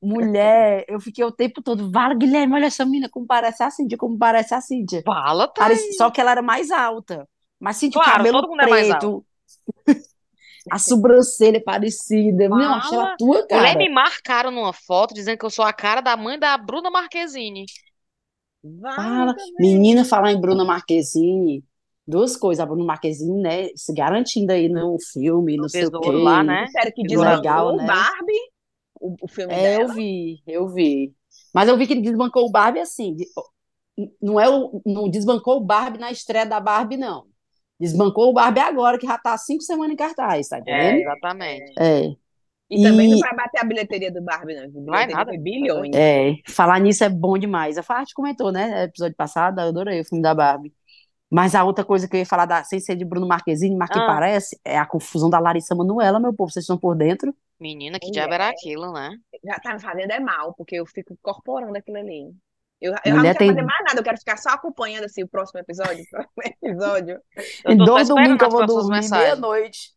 S4: Mulher, eu fiquei o tempo todo, Vala, Guilherme, olha essa menina, como parece a Cíntia, como parece a Cíntia.
S2: Fala,
S4: Parece-
S2: Thaís.
S4: Só que ela era mais alta. Mas Cíntia, o
S2: Claro,
S4: cabelo
S2: todo mundo é
S4: preto, A sobrancelha é parecida. Não, eu acho ela
S2: Fala.
S4: tua
S2: Mulher,
S4: cara.
S2: me marcaram numa foto dizendo que eu sou a cara da mãe da Bruna Marquezine.
S4: Fala. Menina, falar em Bruna Marquezine. Duas coisas. A Bruna Marquezine, né? Se garantindo aí no filme, não sei o
S2: Besouro
S4: quê.
S2: lá, né?
S3: Sério que
S4: Legal,
S3: desbancou
S4: né?
S3: o Barbie, o, o filme
S4: É, eu
S3: dela.
S4: vi, eu vi. Mas eu vi que ele desbancou o Barbie assim. de- Não é o, não desbancou o Barbie na estreia da Barbie, não. Desbancou o Barbie agora, que já tá há cinco semanas em cartaz, tá
S2: É,
S4: entendendo?
S2: exatamente.
S4: É.
S3: E também não
S4: E-
S3: vai bater a bilheteria do Barbie, não. A
S2: Vai nada.
S3: bilhões.
S4: É, falar nisso é bom demais. A Farte comentou, né? Episódio passado, eu adorei o filme da Barbie. Mas a outra coisa que eu ia falar, da, sem ser de Bruno Marquezine, mas que
S2: Ah.
S4: parece, é a confusão da Larissa Manoela, meu povo. Vocês estão por dentro?
S2: Menina, que diabo era aquilo, né?
S3: Já tá me fazendo é mal, porque eu fico incorporando aquilo ali. Eu, eu não quero
S4: tem-
S3: fazer mais nada, eu quero ficar só acompanhando assim, o próximo episódio, o próximo episódio.
S4: Em dois domingos que eu vou dormir meia-noite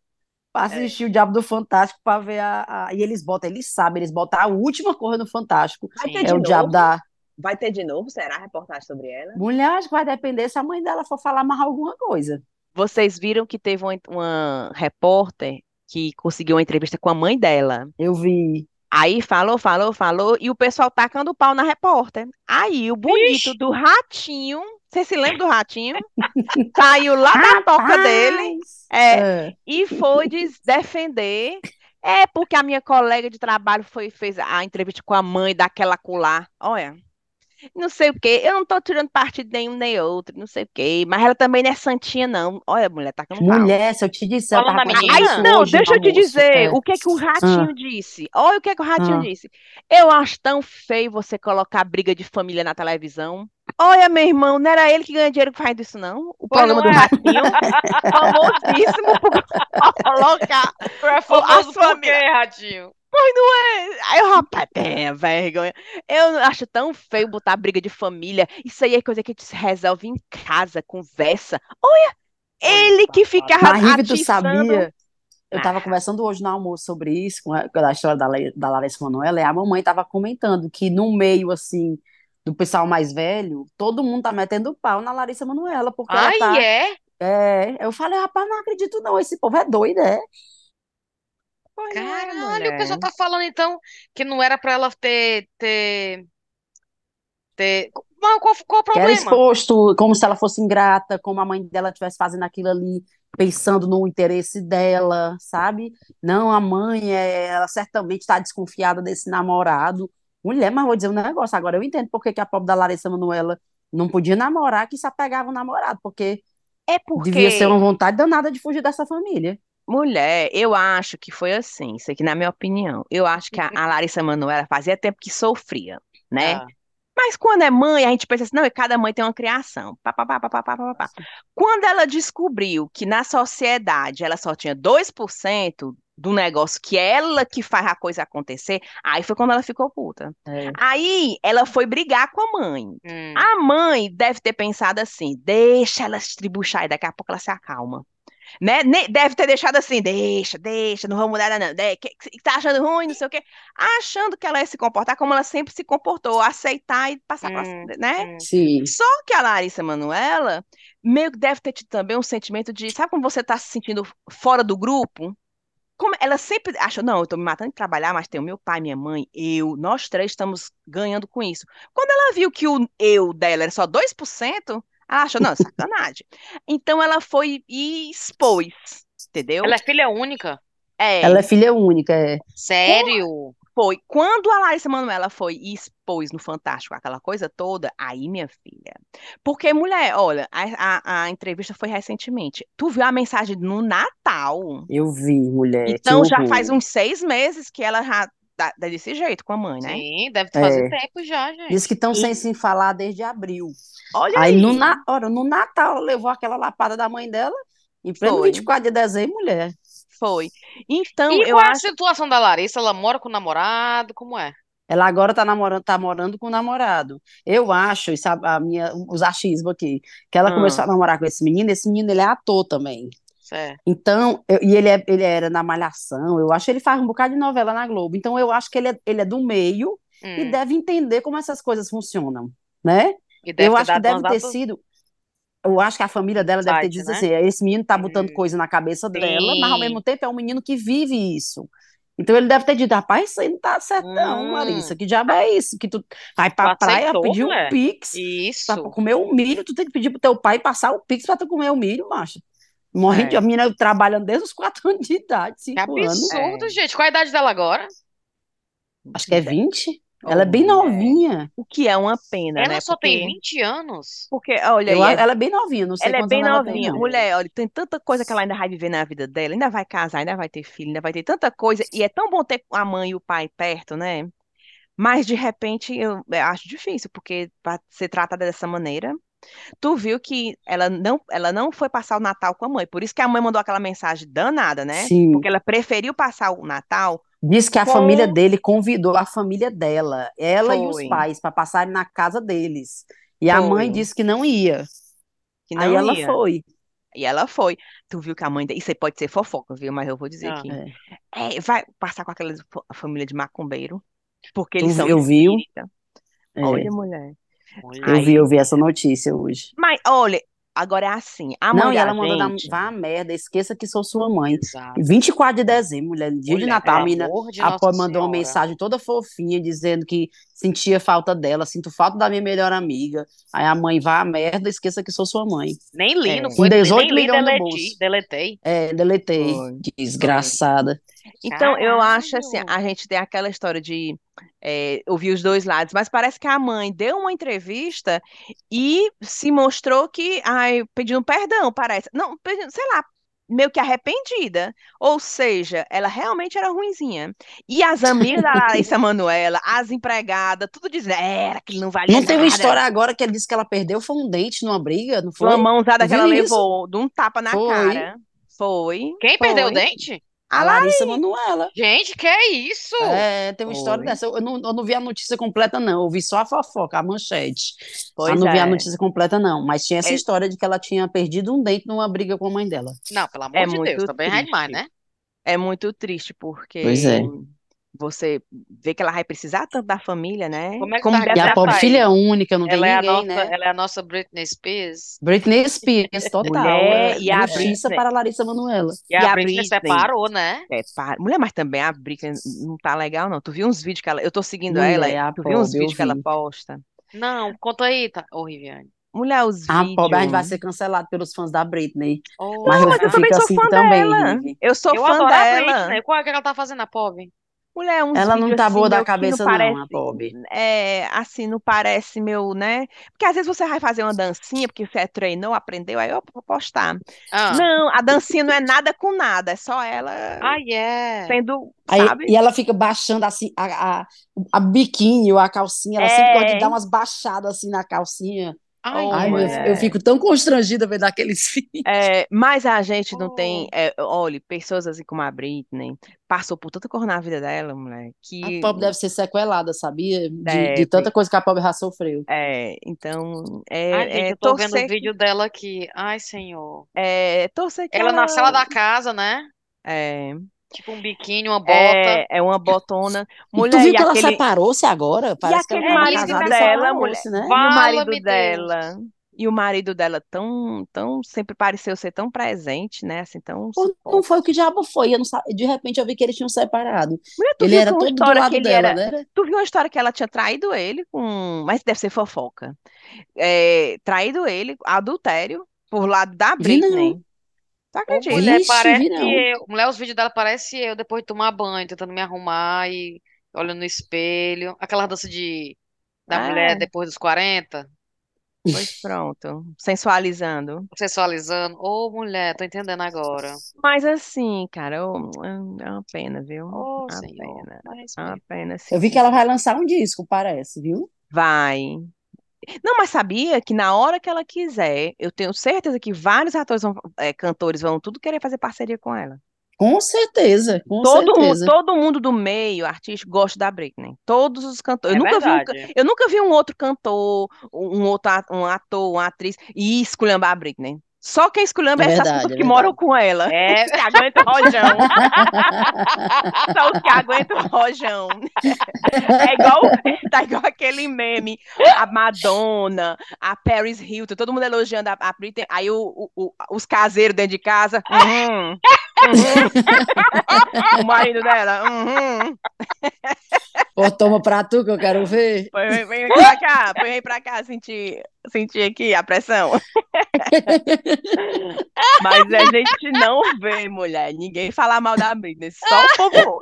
S4: pra assistir o Diabo do Fantástico pra ver a, a- E eles botam, eles sabem, eles botam a última coisa no Fantástico.
S3: Vai ter
S4: É
S3: de
S4: o
S3: novo?
S4: Diabo da.
S3: Vai ter de novo? Será a reportagem sobre ela?
S4: Mulher, acho que vai depender se a mãe dela for falar mais alguma coisa.
S3: Vocês viram que teve uma, uma repórter que conseguiu uma entrevista com a mãe dela.
S4: Eu vi.
S3: Aí falou, falou, falou, e o pessoal tacando pau na repórter. Aí o bonito do ratinho, você se lembra do ratinho? Saiu lá da toca dele é,
S4: É.
S3: e foi des- defender. É porque a minha colega de trabalho foi, fez a entrevista com a mãe daquela colar. Olha, não sei o quê. Eu não tô tirando partido nenhum nem outro, não sei o quê. Mas ela também não é santinha, não. Olha, mulher, tacando pau.
S4: Mulher, se eu te disser, eu
S2: Falando
S4: tava?
S3: Aí, não,
S4: hoje
S3: deixa eu te dizer
S4: É.
S3: o que que o ratinho disse. Olha o que que o ratinho
S4: Ah.
S3: disse. Eu acho tão feio você colocar briga de família na televisão. Olha, meu irmão, não era ele que ganha dinheiro fazendo isso, não. O programa
S2: não
S3: do
S2: é.
S3: ratinho, famosíssimo por colocar.
S2: Tu é
S3: a
S2: famoso por quê, Ratinho?
S3: Aí o rapaz, tem vergonha. Eu acho tão feio botar briga de família. Isso aí é coisa que a gente resolve em casa, conversa. Olha, ele que ficava
S4: Mas, tu sabia? Eu
S3: Ah.
S4: tava conversando hoje no almoço sobre isso, com a, da história da, da Larissa Manoela, e a mamãe tava comentando que no meio, assim, do pessoal mais velho, todo mundo tá metendo pau na Larissa Manoela, porque ela
S2: Ai,
S4: tá...
S2: é?
S4: É, eu falei, rapaz, não acredito não, esse povo é doido, é?
S3: Pois é,
S2: Caralho, o pessoal tá falando então que não era pra ela ter, ter, ter... Mas qual, qual o
S4: Que era
S2: problema?
S4: exposto como se ela fosse ingrata, como a mãe dela estivesse fazendo aquilo ali, pensando no interesse dela, sabe? Não, a mãe, é, ela certamente está desconfiada desse namorado. Mulher, mas vou dizer um negócio, agora eu entendo por que que a pobre da Larissa Manoela não podia namorar, que se apegava ao namorado, porque
S3: É porque,
S4: devia ser uma vontade danada de fugir dessa família.
S3: Mulher, eu acho que foi assim, isso aqui na minha opinião. Eu acho que a, a Larissa Manoela fazia tempo que sofria, né?
S2: Ah,
S3: Mas quando é mãe, a gente pensa assim, não, e cada mãe tem uma criação. Pá, pá, pá, pá, pá, pá, pá. Quando ela descobriu que na sociedade ela só tinha 2% do negócio que é ela que faz a coisa acontecer, aí foi quando ela ficou puta.
S4: É.
S3: Aí ela foi brigar com a mãe.
S2: hum.
S3: A mãe deve ter pensado assim: deixa ela se estribuchar e daqui a pouco ela se acalma. Né? Deve ter deixado assim: deixa, deixa, não vamos mudar nada, não. De- que- que- Tá achando ruim, não sei o quê. Achando que ela ia se comportar como ela sempre se comportou, aceitar e passar pra,
S2: Hum,
S3: né?
S2: hum.
S4: Sim.
S3: Só que a Larissa Manoela meio que deve ter tido também um sentimento de, sabe quando você tá se sentindo fora do grupo? Como ela sempre achou, não, eu tô me matando de trabalhar, mas tem o meu pai, minha mãe, eu, nós três estamos ganhando com isso. Quando ela viu que o eu dela era só 2%, ela achou, não, sacanagem. Então ela foi e expôs, entendeu?
S2: Ela é filha única?
S3: É,
S4: Ela é filha única, é.
S2: Sério?
S3: foi. Quando a Larissa Manoela foi e expôs no Fantástico aquela coisa toda, aí, minha filha. Porque, mulher, olha, a, a, a entrevista foi recentemente. Tu viu a mensagem no Natal?
S4: Eu vi, mulher.
S3: Então já faz uns seis meses que ela já tá, tá desse jeito com a mãe, né?
S2: Sim, deve fazer
S4: É.
S2: tempo já, gente.
S4: Diz que estão sem se falar desde abril.
S3: Olha
S4: Aí
S3: aí.
S4: no, na... Ora, no Natal ela levou aquela lapada da mãe dela, em pleno
S3: Foi.
S4: 24 de dezembro, mulher.
S3: Foi. Então,
S2: E
S3: eu
S2: qual é a
S3: acho.
S2: situação da Larissa? Ela mora com o namorado? Como é?
S4: Ela agora tá namorando, tá morando com o namorado. Eu acho, isso é a minha, os achismos aqui, que ela
S3: Ah.
S4: começou a namorar com esse menino, esse menino ele é ator também.
S2: Certo.
S4: Então, eu- e ele, é, ele era na Malhação, eu acho que ele faz um bocado de novela na Globo. Então, eu acho que ele é, ele é do meio e
S2: Hum.
S4: deve entender como essas coisas funcionam, né?
S2: E
S4: eu acho que deve ter sido. eu acho que a família dela deve ter dito
S2: né?
S4: assim, esse menino tá botando
S2: Hum.
S4: coisa na cabeça dela, mas ao
S2: Sim.
S4: mesmo tempo é um menino que vive isso. Então ele deve ter dito, rapaz, isso aí não tá certo não,
S2: Hum.
S4: Larissa, que diabo é isso? Que tu vai pra
S2: Tu
S4: praia
S2: aceitou,
S4: pedir um pix
S2: Isso.
S4: pra comer o milho, tu tem que pedir pro teu pai passar o pix pra tu comer o milho, macho. Morrendo de
S3: É.
S4: a menina trabalhando desde os quatro anos de idade,
S2: Que
S4: cinco anos.
S2: absurdo,
S3: É.
S2: gente. Qual a idade dela agora?
S4: Acho que é 20.
S3: Ô,
S4: Ela é bem novinha.
S3: O que é uma pena,
S2: Ela
S3: né?
S2: só tem
S3: Porque,
S2: 20 anos.
S3: porque olha
S4: Eu,
S3: aí,
S4: a- ela é bem novinha, não sei
S3: Ela é bem
S4: ela tem,
S3: novinha.
S4: não.
S3: Mulher, olha, tem tanta coisa que ela ainda vai viver na vida dela, ainda vai casar, ainda vai ter filho, ainda vai ter tanta coisa. E é tão bom ter a mãe e o pai perto, né? Mas de repente eu eu acho difícil, porque para ser tratada dessa maneira, tu viu que ela não, ela não foi passar o Natal com a mãe. Por isso que a mãe mandou aquela mensagem danada, né?
S4: Sim.
S3: Porque ela preferiu passar o Natal
S4: Diz que a
S3: com.
S4: família dele convidou a família dela, ela e os
S3: Foi,
S4: pais, para passarem na casa deles. E a mãe
S3: foi,
S4: disse que não ia.
S3: que
S4: Aí
S3: não
S4: ela
S3: ia.
S4: foi.
S3: E ela foi. Tu viu que a mãe. Isso aí pode ser fofoca, viu? Mas eu vou dizer
S2: Ah.
S3: aqui.
S4: É.
S3: É, vai passar com aquela fa- família de macumbeiro, porque
S4: Tu
S3: eles são
S4: vi- eu vi,
S3: espírita.
S4: é,
S3: Olha, mulher.
S4: Eu vi, eu vi essa notícia hoje.
S3: mas olha, agora é assim, a
S4: Não,
S3: mãe
S4: e
S3: da
S4: ela mandou dar,
S3: gente,
S4: vá a merda, esqueça que sou sua mãe.
S2: Exato.
S4: 24 de dezembro, mulher, dia de
S2: Mulher,
S4: Natal, a menina,
S2: de
S4: a mandou uma mensagem toda fofinha, dizendo que sentia falta dela, sinto falta da minha melhor amiga. Aí a mãe, vá a merda, esqueça que sou sua mãe.
S2: Nem li, não
S3: é,
S4: Com
S2: foi, nem
S4: 18
S2: li,
S4: milhões no
S2: deletei,
S4: bolso.
S2: deletei.
S4: É, deletei.
S3: foi.
S4: Desgraçada.
S3: Então, eu acho assim, a gente tem aquela história de é, ouvir os dois lados, mas parece que a mãe deu uma entrevista e se mostrou que, ai, pedindo perdão, parece. Não, pedindo, sei lá, meio que arrependida. Ou seja, ela realmente era ruinzinha. E as amigas da Larissa Manoela, as empregadas, tudo dizendo, era que ele não valia
S4: Não tem uma história agora que ele disse que ela perdeu, foi um dente numa briga, não
S3: Foi uma
S4: foi?
S3: mãozada que ela
S4: isso?
S3: levou, de um tapa na
S4: Foi.
S3: cara. Foi,
S2: Quem perdeu o
S3: foi.
S2: dente?
S4: A Larissa Manoela.
S2: Gente, que é isso?
S4: É, tem uma história
S3: Foi.
S4: dessa. Eu não, eu não vi a notícia completa, não. Eu vi só a fofoca, a manchete. Eu
S3: Pois
S4: não vi a
S3: é.
S4: notícia completa, não. Mas tinha essa
S3: É,
S4: história de que ela tinha perdido um dente numa briga com a mãe dela.
S2: Não, pelo amor
S3: é
S2: de Deus, também é demais, né?
S3: É muito triste
S4: Pois
S3: porque
S4: é.
S3: Você vê que ela vai precisar tanto da família, né?
S2: Como é que
S3: Como
S2: tá
S4: E a
S2: a
S4: pobre filha única, não tem
S2: Ela é a
S4: ninguém,
S2: nossa,
S4: né?
S2: ela é a nossa Britney Spears.
S4: Britney Spears, total.
S3: Mulher,
S4: É
S3: e a Britney,
S4: para Larissa Manoela.
S2: E
S3: e
S2: a
S3: a
S2: Britney
S3: Britney,
S2: separou, né?
S3: é, pá, mulher, mas também a Britney não tá legal, não. Tu viu uns vídeos que ela. Eu tô seguindo ela,
S4: Mulher, a
S3: tu viu uns
S4: pobre,
S3: vídeos que ela
S4: vi.
S3: posta?
S2: Não, conta aí, tá? Ô, Riviane.
S3: Mulher, os
S4: A pobre, a gente vai
S3: vídeos.
S4: ser cancelado pelos fãs da Britney.
S2: Oh,
S4: Mas
S3: Não,
S4: eu,
S3: mas eu
S4: eu
S3: também sou
S4: assim
S3: fã
S4: também,
S3: dela. Eu sou
S2: eu
S3: fã
S2: adoro a
S3: dela.
S2: Britney. Qual é que ela tá fazendo a pobre?
S3: Mulher, uns
S4: Ela não tá
S3: assim,
S4: boa da cabeça, não,
S3: parece,
S4: a pobre.
S3: é, assim, não parece meu, né? Porque às vezes você vai fazer uma dancinha, porque você treinou, aprendeu, aí eu vou postar.
S2: Ah,
S3: Não, a dancinha não é nada com nada, é só ela
S2: ah, é.
S3: sendo,
S4: Aí,
S3: sabe?
S4: e ela fica baixando assim a, a, a biquíni ou a calcinha. Ela sempre gosta de
S3: É,
S4: dar umas baixadas assim na calcinha.
S2: Ai,
S4: Ai, meu,
S2: é.
S4: eu fico tão constrangida vendo aqueles filmes.
S3: é, mas a gente não tem,
S2: Oh.
S3: é, olha, pessoas assim como a Britney, passou por tanta coisa na vida dela, mulher,
S4: A
S3: que
S4: pobre deve ser sequelada, sabia? De, de tanta coisa que a pobre já sofreu.
S3: É, então,
S2: Ai, gente,
S3: é, é
S2: eu tô vendo o
S3: torcer,
S2: vídeo dela aqui. Ai, senhor.
S3: é, torcer que
S2: Ela na
S3: ela,
S2: sala da casa, né?
S3: é,
S2: Tipo um biquíni, uma bota.
S3: É, é uma botona.
S4: E tu
S3: Mulher,
S4: viu
S3: e
S4: que ela
S3: aquele,
S4: separou-se agora?
S3: e
S4: Parece que ela
S3: aquele
S2: É que
S3: marido
S2: tá
S4: e
S3: dela, mulher,
S4: né?
S3: e o marido
S2: Deus.
S3: dela, e o marido dela tão, tão, sempre pareceu ser tão presente, né? Assim, tão
S4: Não foi o que diabo foi. Eu não sa- De repente eu vi que eles tinham separado.
S3: Mulher,
S4: Ele era todo do lado dela,
S3: era,
S4: né?
S3: tu viu uma história que ela tinha traído ele com, mas deve ser fofoca. É, traído ele, adultério, por lado da. Britney. Acredita?
S2: mulher, parece
S4: não.
S2: eu. Mulher, os vídeos dela parece eu depois de tomar banho, tentando me arrumar e olhando no espelho. Aquela dança de da mulher
S3: É,
S2: depois dos 40,
S3: pois pronto, sensualizando.
S2: sensualizando. Ô, mulher, tô entendendo agora.
S3: Mas assim, cara, eu- é uma pena, viu?
S2: Ô,
S3: Uma
S2: senhor.
S3: pena.
S2: Mas
S3: É uma pena,
S4: Eu vi
S3: sim.
S4: que ela vai lançar um disco, parece, viu?
S3: Vai. Não, mas sabia que na hora que ela quiser, eu tenho certeza que vários atores, vão, é, cantores vão tudo querer fazer parceria com ela.
S4: Com certeza, com
S3: Todo mundo,
S4: certeza.
S3: todo mundo do meio artístico gosta da Britney. Todos os cantores.
S2: É
S3: Eu nunca vi um, eu nunca vi um outro cantor, um outro um ator, uma atriz e esculhambar a Britney. Só quem esculhamba é,
S4: É
S3: essas
S4: é
S3: que moram com ela.
S2: É.
S3: Que aguentam o rojão. Só os que aguentam o rojão. É igual, tá igual aquele meme. A Madonna, a Paris Hilton, todo mundo elogiando a, a Britney. Aí o, o- o- os caseiros dentro de casa. uhum, uhum. o marido dela. Uhum.
S4: Pô, toma pra tu que eu quero ver.
S3: Põe, vem, vem pra cá, põe aí pra cá, sentir, sentir aqui a pressão. Mas a gente não vê, mulher, ninguém falar mal da Britney, só o povo.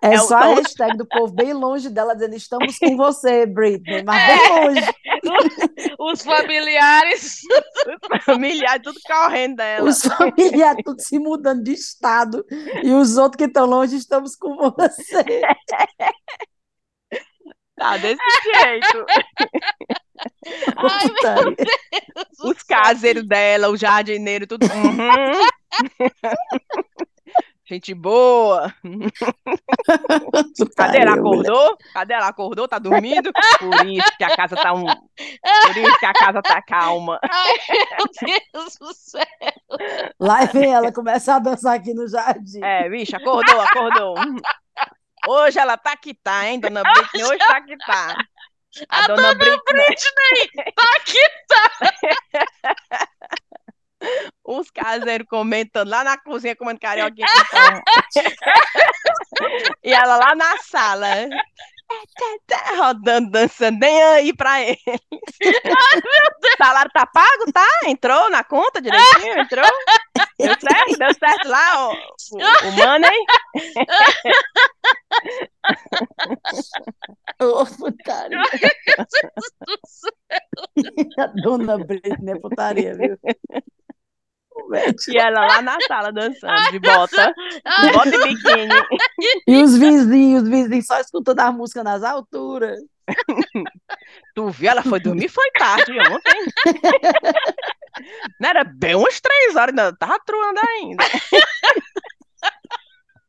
S4: É,
S3: É o
S4: só a hashtag do povo bem longe dela dizendo estamos com você, Britney, mas bem longe.
S2: Os familiares.
S3: Familiares tudo correndo dela.
S4: Os familiares tudo se mudando de estado e os outros que estão longe estamos com você.
S3: Tá desse jeito.
S2: Ai, meu. Deus
S3: Os caseiros dela, o jardineiro, tudo. uhum. Gente boa. Cadê ela? Acordou? Cadê ela? Acordou? Tá dormindo? Por isso que a casa tá um. Por isso que a casa tá calma.
S2: Ai, meu Deus do céu.
S4: Lá vem ela começa a dançar aqui no jardim.
S3: É, bicho, acordou, acordou. Hoje ela tá que tá, hein, dona Britney? Hoje tá que tá. A,
S2: A
S3: dona,
S2: dona
S3: Britney,
S2: Britney tá aqui.
S3: os caseiros comentando lá na cozinha, comendo carioquinha. E ela lá na sala, rodando, dançando, nem aí pra ele. O salário tá pago, tá? Entrou na conta direitinho? Entrou? Deu certo? Deu certo lá o, o, o money?
S4: Ô, putaria. A dona Britney é putaria, viu?
S3: E ela lá na sala dançando, de bota, de bota e biquíni.
S4: E os vizinhos, os vizinhos só escutando a música nas alturas.
S3: Tu viu? Ela foi dormir, foi tarde ontem. Não era bem umas três horas, ainda tava truando ainda.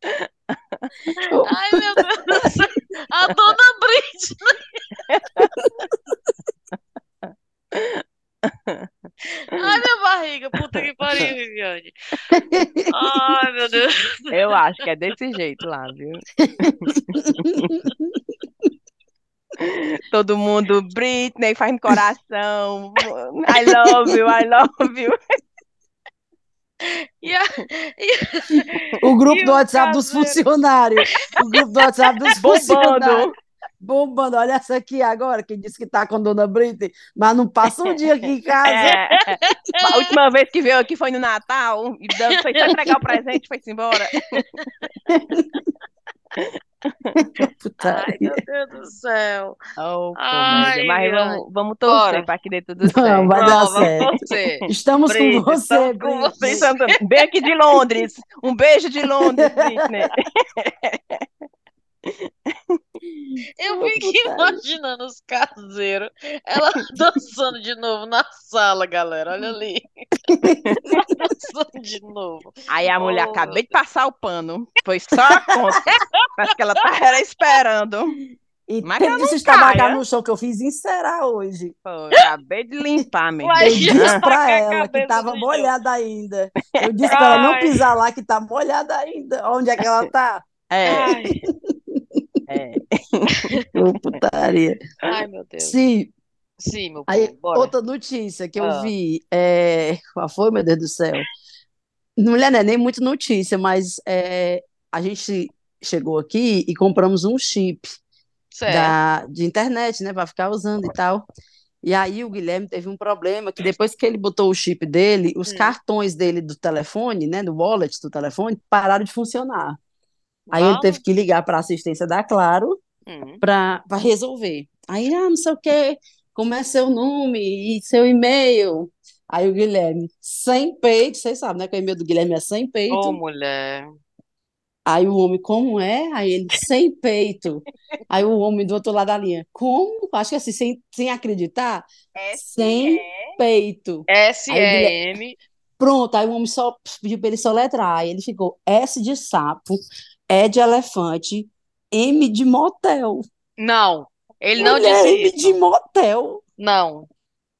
S2: Ai, meu Deus do céu. A dona Britney. Ai, minha barriga. Puta que pariu, Viviane. Ai, meu Deus.
S3: Eu acho que é desse jeito lá, viu? Todo mundo, Britney, faz no coração. I love you, I love you.
S2: E a... e-
S4: O grupo do WhatsApp dos funcionários. O grupo do WhatsApp dos
S3: Bombando.
S4: funcionários. Bombando. Olha essa aqui agora, que disse que tá com Dona Britney, mas não passa um dia aqui em casa.
S3: É, a última vez que veio aqui foi no Natal, e dando- foi só entregar o presente e foi-se embora.
S4: Putaria.
S2: Ai, meu Deus do céu.
S3: Oh,
S2: Ai.
S3: Mas vamos, vamos torcer para que dê tudo
S4: Não,
S3: certo.
S4: vai dar
S2: Não,
S4: certo. Estamos com
S2: Britney,
S4: você,
S2: estamos com você.
S3: Pensando, bem aqui de Londres. Um beijo de Londres, Britney.
S2: Eu
S4: Ô,
S2: fico imaginando os caseiros. Ela dançando de novo na sala, galera. Olha ali. dançando de novo.
S3: Aí a mulher
S2: Oh.
S3: acabei de passar o pano. Foi só a conta. Parece que ela tá era esperando.
S4: E
S3: Mas
S4: tem que se tabacar
S3: caia.
S4: no chão que eu fiz encerar hoje.
S3: Pô, acabei de limpar, meu
S4: Eu disse pra ela que tava molhada ainda. Eu disse pra ela não
S2: Ai.
S4: pisar lá, que tá molhada ainda. Onde é que ela tá?
S3: É,
S2: Ai,
S3: é.
S4: Putaria.
S2: ai, meu Deus.
S4: Sim,
S2: Sim, meu
S4: aí
S2: povo,
S4: outra notícia que eu
S2: Ah.
S4: vi, é... qual foi, meu Deus do céu? Mulher, não é nem muito notícia, mas é, a gente chegou aqui e compramos um chip
S2: Certo.
S4: da, de internet, né, para ficar usando e tal. E aí o Guilherme teve um problema que depois que ele botou o chip dele, os
S2: Hum.
S4: cartões dele do telefone, né, do wallet do telefone, pararam de funcionar. Aí ele teve que ligar para a assistência da Claro
S2: Hum.
S4: para resolver. Aí, ah, não sei o quê, como é seu nome e seu e-mail? Aí o Guilherme, sem peito, vocês sabem, né, que o e-mail do Guilherme é sem peito.
S2: Ô, mulher.
S4: Aí o homem, como é? Aí ele, sem peito. Aí o homem do outro lado da linha, como? Acho que assim, sem, sem acreditar, sem peito.
S2: S-E-M.
S4: Pronto, aí o homem só pediu para ele soletrar. Aí ele ficou S de sapo, E de elefante, M de motel.
S2: Não, ele não
S4: Mulher,
S2: disse
S4: M
S2: isso.
S4: de motel.
S2: Não,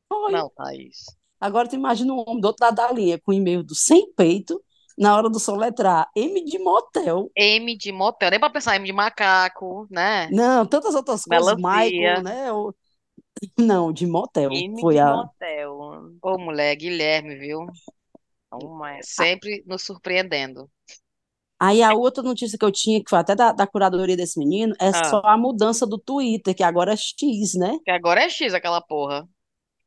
S4: Foi.
S2: não, Thaís.
S4: Agora tu imagina um homem do outro lado da linha, com o e-mail do sem peito, na hora do soletrar, M de motel.
S2: M de motel, nem pra pensar M de macaco, né?
S4: Não, tantas outras coisas,
S2: Melancia.
S4: Michael, né? Não, de motel.
S3: M
S4: Foi
S3: de
S4: a.
S3: motel.
S2: Ô, mulher, Guilherme, viu?
S3: Uma-
S2: Sempre nos surpreendendo.
S4: Aí a outra notícia que eu tinha, que foi até da, da curadoria desse menino, é
S2: Ah.
S4: só a mudança do Twitter, que agora é X, né?
S2: Que agora é X aquela porra.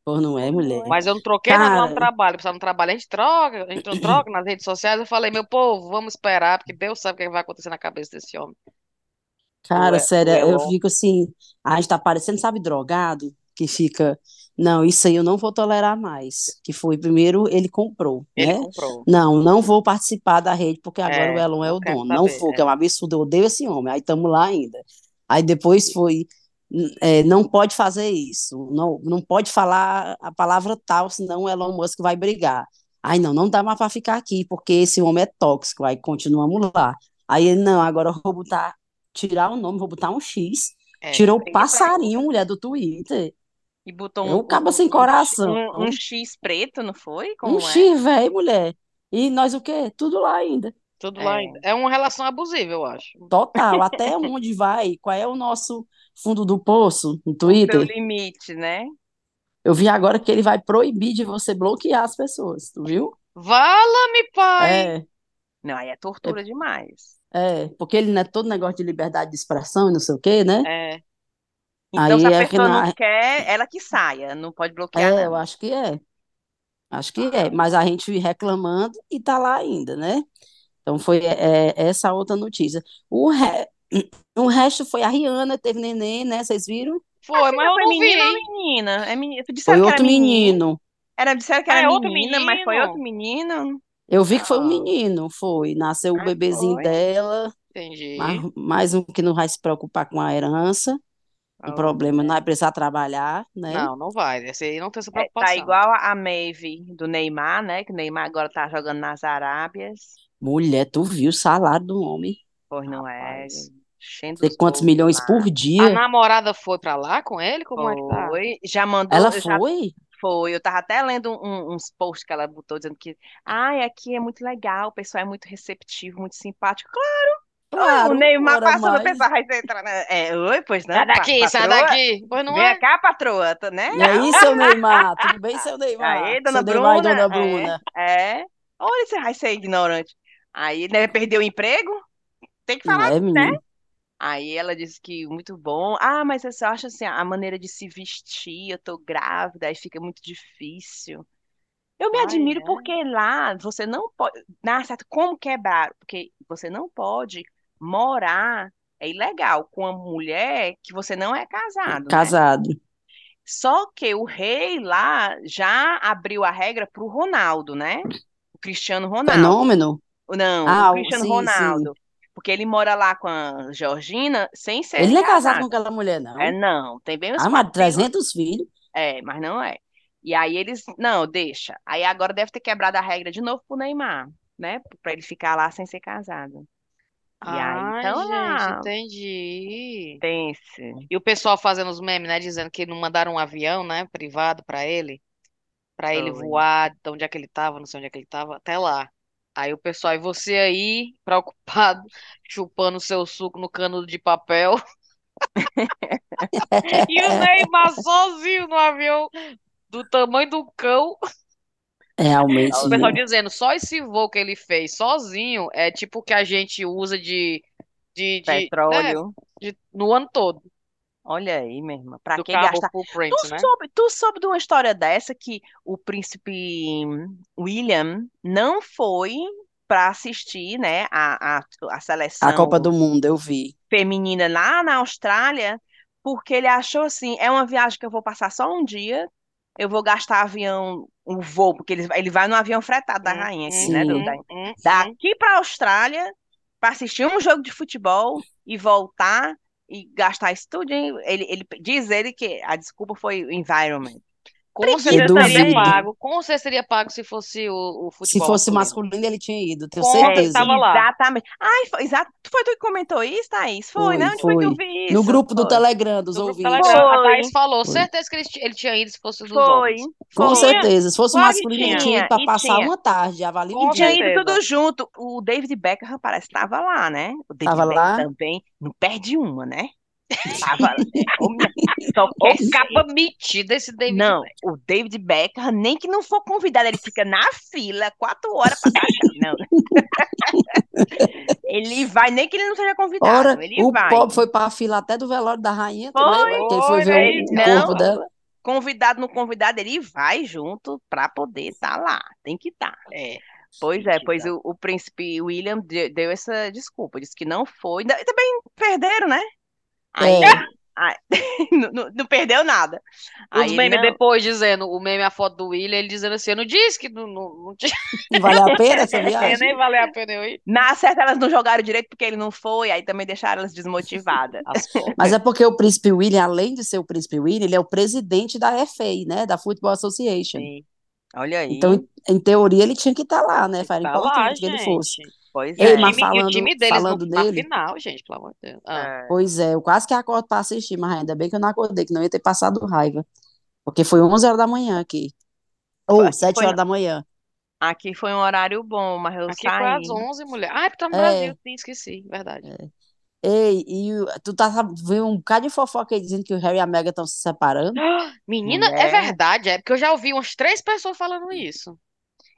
S4: Pô, não é, mulher?
S2: Mas eu não troquei nada lá no trabalho. Pessoal, no trabalho a gente troca, a gente não troca nas redes sociais. Eu falei, meu povo, vamos esperar, porque Deus sabe o que vai acontecer na cabeça desse homem.
S4: Cara,
S2: Ué,
S4: sério,
S2: ué,
S4: eu fico assim, a gente tá parecendo, sabe, drogado, que fica, não, isso aí eu não vou tolerar mais. Que foi, primeiro, ele comprou,
S2: Ele
S4: né?
S2: comprou.
S4: Não, não vou participar da rede, porque agora
S2: É,
S4: o Elon é
S2: não
S4: o dono. Não
S2: saber,
S4: vou, que é
S2: é.
S4: um absurdo, eu odeio esse homem. Aí estamos lá ainda. Aí depois foi, é, não pode fazer isso, não, não pode falar a palavra tal, senão o Elon Musk vai brigar. Aí não, não dá mais para ficar aqui, porque esse homem é tóxico. Aí continuamos lá. Aí ele, não, agora eu vou botar, tirar o nome, vou botar um X.
S2: É.
S4: Tirou o passarinho, mulher, do Twitter.
S3: E botou
S4: É
S3: um,
S4: um cabo
S3: um-
S4: sem
S3: um-
S4: coração.
S3: um, um X preto, não foi?
S4: Um
S3: Como é?
S4: X, velho, mulher. E nós o quê? Tudo lá ainda.
S2: Tudo lá
S3: É.
S2: ainda. É uma relação abusiva, eu acho.
S4: Total. Até onde vai? Qual é o nosso fundo do poço no
S3: O
S4: Twitter?
S3: limite, né?
S4: Eu vi agora que ele vai proibir de você bloquear as pessoas, tu viu?
S2: Vala-me, pai!
S4: É,
S3: Não, aí é tortura demais.
S4: é, porque ele não é todo negócio de liberdade de expressão e não sei o quê, né?
S2: É.
S3: Então,
S4: Aí
S3: se a
S4: é que
S3: pessoa não
S4: na-
S3: quer, ela que saia, não pode bloquear,
S4: É, eu
S3: não.
S4: acho que é. Acho que é. Mas a gente reclamando e tá lá ainda, né? Então foi é, essa outra notícia. O, re... o resto foi a Rihanna, teve neném, né? Vocês viram?
S2: Foi, mas eu
S3: foi
S2: não
S3: menino ou
S2: vi.
S3: menina? É menina.
S4: Foi
S3: Disseram que era
S4: outro menino.
S3: Era, disseram que
S2: Ah,
S3: era
S2: é outro
S3: menina, mas foi
S2: menino?
S3: outro menino.
S4: Eu vi que foi um
S3: Ah.
S4: menino, foi. Nasceu o
S3: Ah,
S4: bebezinho
S3: foi?
S4: dela,
S2: Entendi.
S4: mais um que não vai se preocupar com a herança. O
S3: Oh,
S4: problema não é precisar trabalhar, né?
S2: Não, não vai. Esse aí não tem essa
S3: É,
S2: preocupação.
S3: tá igual a a Maeve do Neymar, né? Que o Neymar agora tá jogando nas Arábias.
S4: Mulher, tu viu o salário do homem?
S3: Pois não é.
S4: Rapaz. Sei
S3: os
S4: quantos milhões
S3: lá.
S4: por
S2: A
S4: dia.
S2: namorada foi pra lá com ele? Como é que tá?
S3: Foi. Já mandou.
S4: Ela
S3: já
S4: foi?
S3: Foi, eu tava até lendo um- uns posts que ela botou dizendo que, ai, aqui é muito legal, o pessoal é muito receptivo, muito simpático. Claro,
S4: Claro,
S3: o Neymar passando,
S4: mais.
S3: pessoal vai entrar na... É, oi, pois não,
S2: Sai
S3: pa-
S2: daqui, sai daqui. Pois não
S3: Vem
S2: é?
S3: cá, patroa, tá, né?
S4: E aí, seu Neymar? Tudo bem, seu Neymar?
S3: Aí, dona
S4: seu Neymar e
S3: Bruna,
S4: dona
S3: é.
S4: Bruna.
S3: É, olha, você vai ser ignorante. Aí, né, perdeu o emprego? Tem que falar,
S4: é,
S3: né? Aí ela disse que muito bom. Ah, mas só acho assim, a maneira de se vestir, eu tô grávida, aí fica muito difícil. Eu me
S2: Ai,
S3: admiro
S2: é?
S3: porque lá você não pode. Na certo, como quebrar? Porque você não pode morar, é ilegal, com uma mulher que você não é casado, né?
S4: Casado.
S3: Só que o rei lá já abriu a regra pro Ronaldo, né? O Cristiano Ronaldo.
S4: Fenômeno?
S3: Não,
S4: Ah,
S3: o
S4: o-
S3: Cristiano
S4: sim,
S3: Ronaldo. Porque ele mora lá com a Georgina sem ser
S4: Ele não é casado com aquela mulher, não.
S3: É, não, tem bem uns
S4: Ah, mas
S3: quatro filhos.
S4: 300 filhos?
S3: É, mas não é. E aí eles, não, deixa. Aí agora deve ter quebrado a regra de novo pro Neymar, né? Pra ele ficar lá sem ser casado. E aí,
S2: Ai,
S3: então
S2: gente,
S3: lá,
S2: entendi.
S3: pense.
S2: E o pessoal fazendo os memes, né? Dizendo que não mandaram um avião, né? Privado pra ele. Pra ele
S3: Foi.
S2: voar de onde é que ele tava, não sei onde é que ele tava, até lá. Aí o pessoal, e você aí, preocupado, chupando seu suco no canudo de papel. E o Neymar sozinho no avião, do tamanho do cão.
S4: Realmente.
S2: O pessoal dizendo, só esse voo que ele fez sozinho é tipo o que a gente usa de, de, de, né,
S3: Petróleo.
S2: de- no ano todo,
S3: Olha aí, minha irmã. Pra
S2: do
S3: que
S2: carbon
S3: gastar?
S2: footprint,
S3: Tu
S2: né?
S3: soube, tu soube de uma história dessa que o príncipe William não foi para assistir, né, a, a, a seleção
S4: A Copa do Mundo, eu vi.
S3: feminina lá na Austrália, porque ele achou assim, é uma viagem que eu vou passar só um dia, eu vou gastar avião, um voo, porque ele, ele vai no avião fretado da
S2: Hum,
S3: rainha aqui,
S4: Sim.
S3: né, do,
S2: hum,
S3: da,
S2: hum,
S3: daqui para a Austrália para assistir um jogo de futebol e voltar e gastar isso tudo. hein? Ele, ele diz ele que a desculpa foi o environment.
S2: Com certeza seria pago. Com certeza seria pago se fosse o, o
S4: Se
S2: futebol
S4: fosse
S2: masculino.
S4: masculino, ele tinha ido, tenho
S2: Com
S4: certeza.
S2: tava lá.
S3: Exatamente. Ai, foi, exato. Foi tu que comentou isso, Thaís? Foi,
S4: Foi,
S3: né? Onde foi que eu
S4: foi.
S3: vi isso?
S4: No grupo do
S3: Foi.
S4: Telegram dos
S2: No
S4: ouvintes.
S2: Telegram, a
S3: Foi.
S2: Thaís falou,
S4: Foi.
S2: certeza que ele, ele tinha ido se fosse dos
S3: Foi.
S2: homens.
S4: Com
S3: Foi.
S4: certeza. Se fosse
S3: Claro que
S4: masculino, ele
S3: tinha.
S4: tinha ido para
S3: E
S4: passar
S3: tinha.
S4: uma tarde, um
S3: Tinha ido tudo junto. O David Beckham parece que estava lá, né? O David
S4: Tava
S3: Beckham
S4: lá?
S3: também não perde uma, né? Tava, é, só quer ser-
S2: capa metida esse David
S3: Não,
S2: Beckham.
S3: o David Beckham, nem que não for convidado, ele fica na fila quatro horas para baixar. Não. Ele vai, nem que ele não seja convidado,
S4: Ora,
S3: ele
S4: o
S3: vai.
S4: pobre foi para a fila até do velório da rainha,
S3: Foi,
S4: ele foi
S2: foi,
S4: ver o, o
S3: Não.
S4: corpo dela.
S3: Convidado no convidado, ele vai junto para poder estar lá. Tem que estar.
S2: É.
S3: Pois é, pois
S2: dar.
S3: o, o príncipe William de- deu essa desculpa, disse que não foi. Ainda- Também perderam, né? Aí,
S4: É.
S3: aí- não, não- não perdeu nada.
S2: Os
S3: Aí
S2: memes
S3: não,
S2: depois dizendo, o meme, a foto do William, ele dizendo assim, eu não disse que não, não, não tinha
S4: Não vale a pena essa viagem?
S2: nem valeu a pena eu ir.
S3: na certa elas não jogaram direito porque ele não foi, aí também deixaram elas desmotivadas.
S4: Mas é porque o príncipe William, além de ser o príncipe William, ele é o presidente da FA, né? Da Football Association.
S3: Sim. Olha aí.
S4: Então, em, teoria, ele tinha que estar lá, né?
S2: Tá lá,
S4: importante que ele fosse.
S3: Pois é.
S4: mas
S2: E o time- e o
S4: falando-
S2: time deles
S4: falando
S2: na
S4: nele-
S2: final, gente, pelo amor de Deus. Ah.
S3: É.
S4: Pois é, eu quase que acordo para assistir, mas ainda bem que eu não acordei, que não ia ter passado raiva. Porque foi 11 horas da manhã aqui. Ou
S3: Foi-
S4: 7
S3: foi-
S4: horas da manhã.
S3: Aqui foi um horário bom, mas eu
S2: Aqui
S3: saí.
S2: foi às 11, mulher. Ah, é porque tá no
S4: É.
S2: Brasil, sim, esqueci, verdade.
S4: Ei, e tu tá viu um bocado de fofoca aí dizendo que o Harry e a Meghan estão se separando?
S2: Menina, é
S3: Mulher.
S2: verdade, é porque eu já ouvi umas três pessoas falando isso.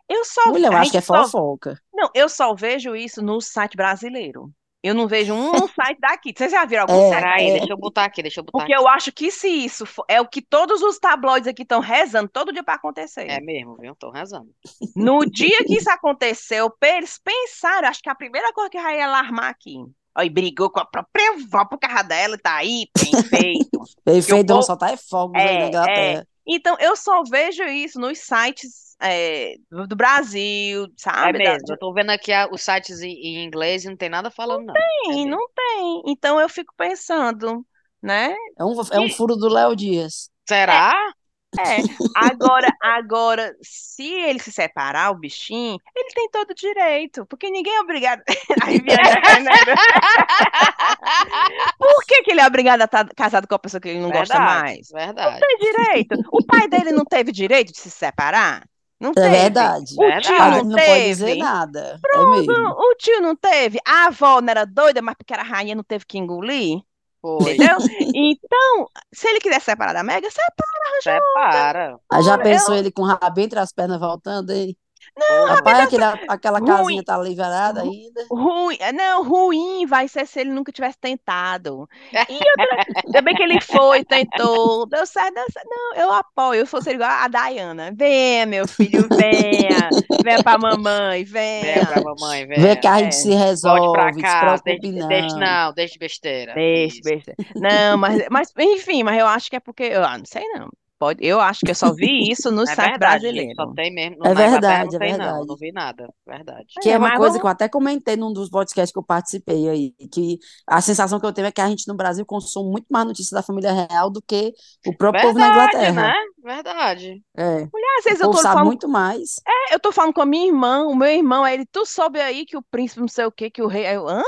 S3: Eu só
S4: Mulher, eu acho que é
S3: gente só-
S4: fofoca.
S3: Não, eu só vejo isso no site brasileiro. Eu não vejo um site daqui. Vocês já viram algum
S4: É,
S3: site
S2: Peraí,
S4: é.
S2: deixa eu botar aqui, deixa eu botar
S3: Porque
S2: aqui.
S3: eu acho que se isso for, é o que todos os tabloides aqui estão rezando todo dia para acontecer.
S2: É mesmo, viu? Tô rezando.
S3: No dia que isso aconteceu, eles pensaram, acho que a primeira coisa que ia alarmar aqui. E brigou com a própria avó por causa dela e tá aí, bem feito.
S4: Perfeito,
S3: povo-
S4: só tá é fogos aí
S3: É,
S4: na Inglaterra.
S3: Então, eu só vejo isso nos sites é, do Brasil,
S2: É
S3: sabe? Da-
S2: mesmo. Eu tô vendo aqui a- os sites em, em inglês e não tem nada falando, não. É
S3: Tem,
S2: mesmo.
S3: não tem. Então, eu fico pensando, né?
S4: É um, é um furo do Léo Dias.
S2: Será?
S3: É, agora, agora, se ele se separar, o bichinho, ele tem todo o direito, porque ninguém é obrigado. Né? Por que que ele é obrigado a estar casado com a pessoa que ele não gosta
S2: Verdade,
S3: mais?
S2: Verdade.
S3: Tem direito. O pai dele não teve direito de se separar? Não
S4: É
S3: teve.
S4: verdade.
S3: O
S2: Verdade.
S3: tio
S4: Pai
S3: não
S4: não pode
S3: teve.
S4: dizer nada. É mesmo.
S3: O tio não teve. A avó não era doida, mas porque era rainha não teve que engolir.
S2: Foi.
S3: Entendeu? Então, se ele quiser separar da Mega, separa.
S2: Separa.
S4: Aí já
S3: Olha,
S4: pensou ele com o rabo entre as pernas voltando aí?
S2: Não,
S4: Rapaz, aquele, aquela
S3: ruim.
S4: casinha tá liberada ainda.
S3: Ruim, não, ruim vai ser se ele nunca tivesse tentado. E outra, ainda bem que ele foi, tentou, deu certo, deu certo. Não, eu apoio. Eu fosse igual a Dayana. Venha, meu filho, venha. Venha pra mamãe,
S2: Vem
S3: venha.
S2: pra mamãe, vem.
S4: Vê que a
S3: é.
S4: gente se
S2: Volte
S4: resolve,
S2: pra
S4: se
S2: cá.
S4: preocupe
S2: Deixa,
S4: não.
S2: deixa, não, deixa de besteira.
S3: Deixa,
S2: Isso.
S3: besta. Não, mas, mas, enfim, mas eu acho que é porque. Eu ah, não sei não. Pode, eu acho que eu só vi isso no
S2: É
S3: site
S2: verdade,
S3: brasileiro.
S2: só tem mesmo.
S4: É
S2: na Inglaterra
S4: verdade,
S2: não
S4: é
S2: tem, não.
S4: verdade.
S2: Não vi nada. Verdade.
S4: Que é
S3: É,
S4: uma coisa
S3: vamos-
S4: que eu até comentei num dos podcasts que eu participei aí, que a sensação que eu tenho é que a gente no Brasil consome muito mais notícias da família real do que o próprio povo na
S2: Verdade,
S4: Inglaterra.
S2: né? Verdade.
S4: É,
S3: Às vezes
S4: o
S3: eu tô
S4: sabe
S3: falando
S4: muito mais.
S3: É, eu tô falando com a minha irmã, o meu irmão, aí ele, tu soube aí que o príncipe não sei o que, que o rei. Aí eu, hã?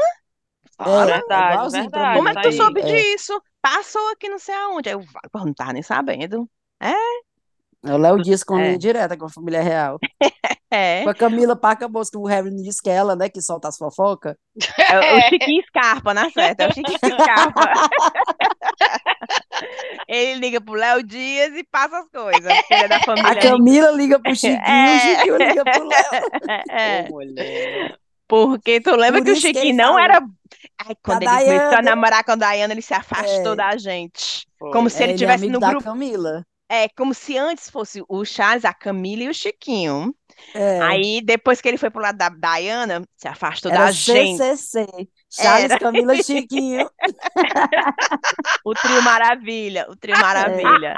S4: É,
S2: verdade, verdade.
S3: Como é que tu
S2: aí.
S3: soube
S4: É.
S3: disso? Passou aqui não sei aonde. Aí eu, pô, não tava nem sabendo.
S4: É o Léo Dias com
S3: É.
S4: linha direta com a família real.
S3: É,
S4: Com a Camila Pacabos, que o Harry não disse que é ela, né, que solta as fofocas.
S3: é o Chiquinho Scarpa, na certa, é o Chiquinho Scarpa. Ele liga pro Léo Dias e passa as coisas, ele é da
S4: A
S3: família.
S4: Camila liga pro Chiquinho,
S3: É.
S4: o Chiquinho liga pro Léo.
S3: É,
S2: Ô, mulher.
S3: porque tu lembra
S4: Por
S3: que o
S4: ele
S3: Chiquinho não
S4: falou.
S3: era. Ai, quando
S4: a
S3: ele começou a
S4: Dayana.
S3: namorar com a Dayana, ele se afastou
S4: É.
S3: da gente.
S2: Foi.
S3: Como se
S4: É,
S3: ele
S4: ele é
S3: tivesse
S4: amigo
S3: no
S4: da
S3: grupo.
S4: Camila.
S3: É, como se antes fosse o Charles, a Camila e o Chiquinho.
S4: É.
S3: Aí, depois que ele foi pro lado da Diana, se afastou
S4: Era
S3: da gente.
S4: CCC. Charles,
S3: Era.
S4: Camila e Chiquinho.
S3: O trio Maravilha, o
S4: É.
S3: trio Maravilha.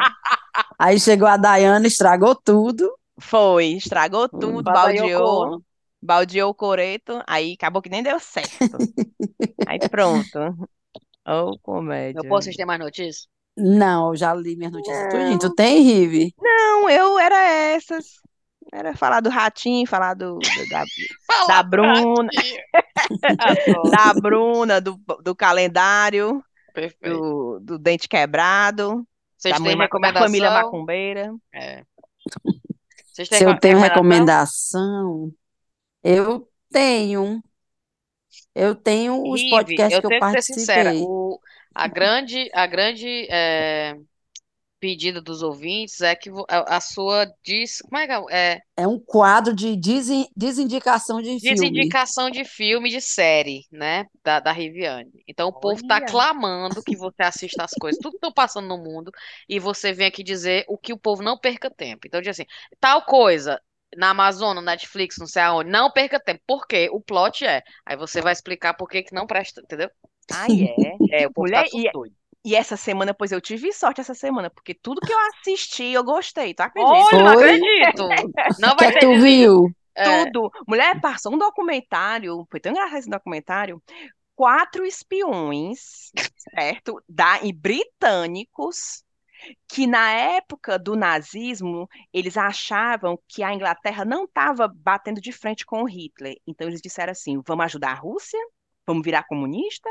S4: Aí chegou a Dayana, estragou tudo.
S3: Foi, estragou tudo, baldeou,
S2: Badaiocou.
S3: baldeou o coreto, aí acabou que nem deu certo. Aí pronto. Oh, comédia.
S2: Povo, vocês têm mais notícias?
S4: Não, eu já li minhas notícias tudinho. Tu tem, Rive?
S3: não, eu era essas. Era falar do ratinho, falar do, do- da, da Bruna, da Bruna, do, do calendário,
S2: Perfeito.
S3: do, do dente quebrado,
S2: Vocês
S3: da, mãe,
S2: têm
S3: ma- da família
S2: recomendação?
S3: macumbeira.
S2: É. Vocês têm
S4: Se eu tenho
S2: recomendação?
S4: eu tenho. Eu tenho os
S2: Rive,
S4: podcasts
S2: eu
S4: que eu
S2: ser sincera,
S4: participei.
S2: o, a grande, a grande é, pedida dos ouvintes é que a, sua diz, como é que é? É,
S4: É um quadro de desen- desindicação de filme.
S2: desindicação de filme, de série, né, da, da Riviane. Então o povo tá
S3: Olha.
S2: clamando que você assista as coisas, tudo que estão passando no mundo, e você vem aqui dizer o que o povo não perca tempo. Então diz assim, tal coisa na Amazon, no Netflix, não sei aonde, não perca tempo. Por quê? O plot é. Aí você vai explicar por que que não presta, entendeu?
S3: Ai, é.
S2: É, o povo
S3: Mulher,
S2: tá tudo
S3: e,
S2: doido.
S3: e essa semana, pois eu tive sorte essa semana, porque tudo que eu assisti eu gostei, tu acredita?
S2: Olha, não acredito. Não
S4: O que
S2: vai
S4: é que
S2: ter
S4: tu viu?
S2: É,
S3: Tudo. Mulher, passou um documentário, foi tão engraçado esse documentário. Quatro espiões, certo? Da, e britânicos, que na época do nazismo, eles achavam que a Inglaterra não estava batendo de frente com o Hitler. Então eles disseram assim: vamos ajudar a Rússia? Vamos virar comunista?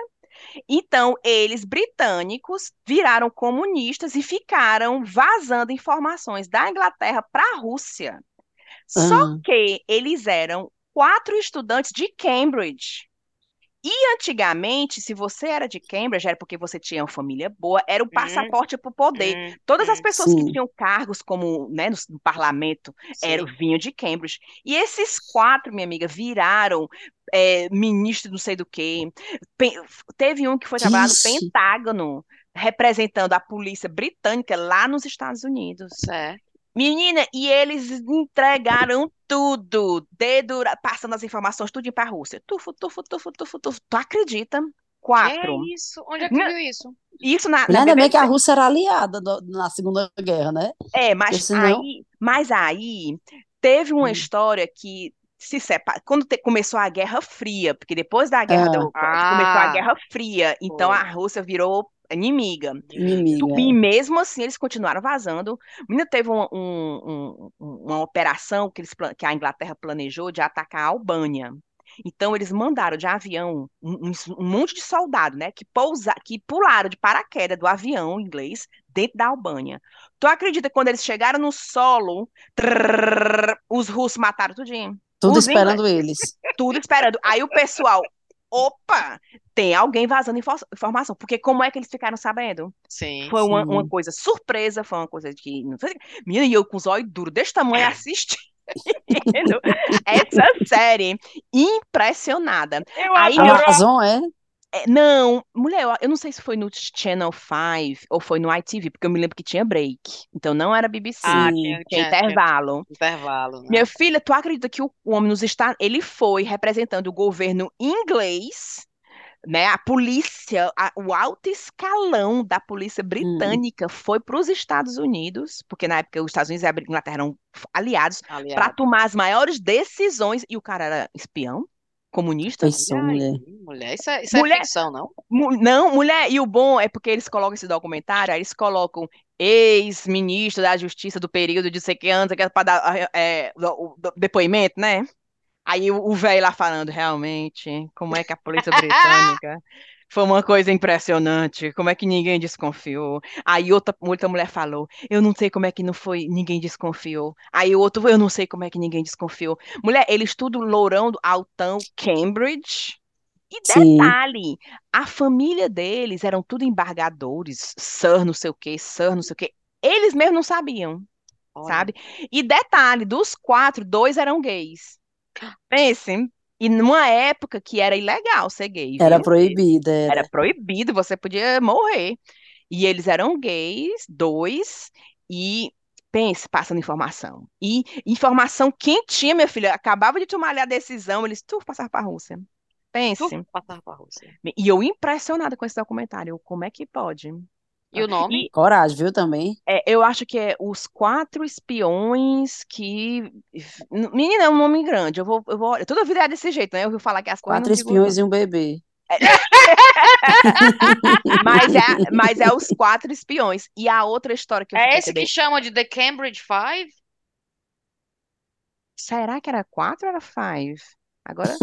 S3: Então, eles, britânicos, viraram comunistas e ficaram vazando informações da Inglaterra para a Rússia. Só
S4: Ah,
S3: que eles eram quatro estudantes de Cambridge. E antigamente, se você era de Cambridge, era porque você tinha uma família boa, era o
S2: hum,
S3: passaporte para o poder.
S2: hum,
S3: Todas as
S2: hum,
S3: pessoas que
S4: sim.
S3: tinham cargos como, né, no, no parlamento eram
S2: sim.
S3: vinham de Cambridge. E esses quatro, minha amiga, viraram é, ministro não sei do quê. Teve um que foi trabalhar no. Pentágono, representando a polícia britânica lá nos Estados Unidos.
S2: Certo.
S3: Menina, e eles entregaram tudo, dedo, passando as informações, tudo para a Rússia. Tufo, tufo, tufo, tufo, tufo. Tu acredita? Quatro.
S2: isso? Onde é que viu isso?
S3: Isso na, na
S4: ainda bem que a. Rússia era aliada do- na Segunda Guerra, né?
S3: É,
S4: Porque
S3: mas
S4: senão.
S3: aí, mas aí teve uma
S4: Hum.
S3: história que se separa. Quando te- começou a Guerra Fria, porque depois da guerra
S4: Ah,
S3: do, começou a
S2: Ah,
S3: Guerra Fria, então
S2: foi.
S3: a Rússia virou inimiga.
S2: Inimiga.
S3: E mesmo assim eles continuaram vazando. Menina, teve um- um- um- uma operação que, eles, que a Inglaterra planejou de atacar a Albânia. Então eles mandaram de avião um, um- monte de soldado, né, que pousa, que pularam de paraquedas do avião inglês dentro da Albânia. Tu acredita que quando eles chegaram no solo, trrr, os russos mataram tudinho?
S4: Tudo
S3: Os ingleses,
S4: esperando eles.
S3: tudo esperando. Aí o pessoal, opa, tem alguém vazando info- informação. Porque como é que eles ficaram sabendo?
S2: Sim.
S3: Foi uma, uma
S4: Sim.
S3: coisa surpresa, foi uma coisa que. Não sei, menina, e eu com os olhos duros desse tamanho assistindo essa série. Impressionada.
S2: Eu
S3: Aí
S2: adoro.
S4: Amazon, é?
S3: É, Não, mulher, eu, eu não sei se foi no Channel 5 ou foi no ITV, porque eu me lembro que tinha break. Então não era BBC,
S2: Ah, tinha,
S3: tinha
S2: tinha, tinha
S3: intervalo.
S2: intervalo, né?
S3: Minha filha, tu acredita que o, homem nos Estados ele foi representando o governo inglês, né? A polícia, a- o alto escalão da polícia
S4: Hum.
S3: britânica foi para os Estados Unidos, porque na época os Estados Unidos e a Inglaterra eram aliados, para tomar as maiores decisões, e o cara era espião, comunista.
S2: Olha
S4: mulher.
S2: aí, mulher. Isso é, isso é
S3: Mulher,
S2: ficção, não?
S3: mu- não, mulher, e o bom é porque eles colocam esse documentário, aí eles colocam ex-ministro da Justiça do período de sei que anos, para dar é, o, o depoimento, né? Aí o velho lá falando, realmente, como é que a polícia britânica foi uma coisa impressionante, como é que ninguém desconfiou? Aí outra, outra mulher falou, eu não sei como é que não foi, ninguém desconfiou. Aí o outro, eu não sei como é que ninguém desconfiou. Mulher, eles tudo lourão, altão, Cambridge. E
S4: Sim.
S3: detalhe, a família deles eram tudo embargadores, Sir não sei o quê, Sir não sei o quê. Eles mesmos não sabiam,
S2: Olha.
S3: sabe? E detalhe, dos quatro, dois eram gays. Pensem, e numa época que era ilegal ser gay,
S4: Era
S3: viu?
S4: proibida,
S3: Era
S4: era.
S3: proibido, você podia morrer. E eles eram gays, dois, e pense, passando informação. E informação quentinha, minha filha. Acabava de tomar ali a decisão, eles tu passaram para a Rússia.
S2: Tu
S3: Pense.
S2: passar pra Rússia.
S3: E eu impressionada com esse documentário. eu, Como é que pode?
S2: E o nome?
S3: E
S4: Coragem, viu, também?
S3: é, eu acho que é Os Quatro Espiões que. Menina, é um nome grande. Eu vou, eu vou... Toda vida é desse jeito, né? Eu ouvi falar que as coisas eu
S4: Quatro
S3: digo.
S4: espiões e um bebê.
S3: Mas é, mas é os quatro espiões. E a outra história que eu
S2: É esse que chama de The Cambridge Five?
S3: Será que era quatro ou era five? Agora,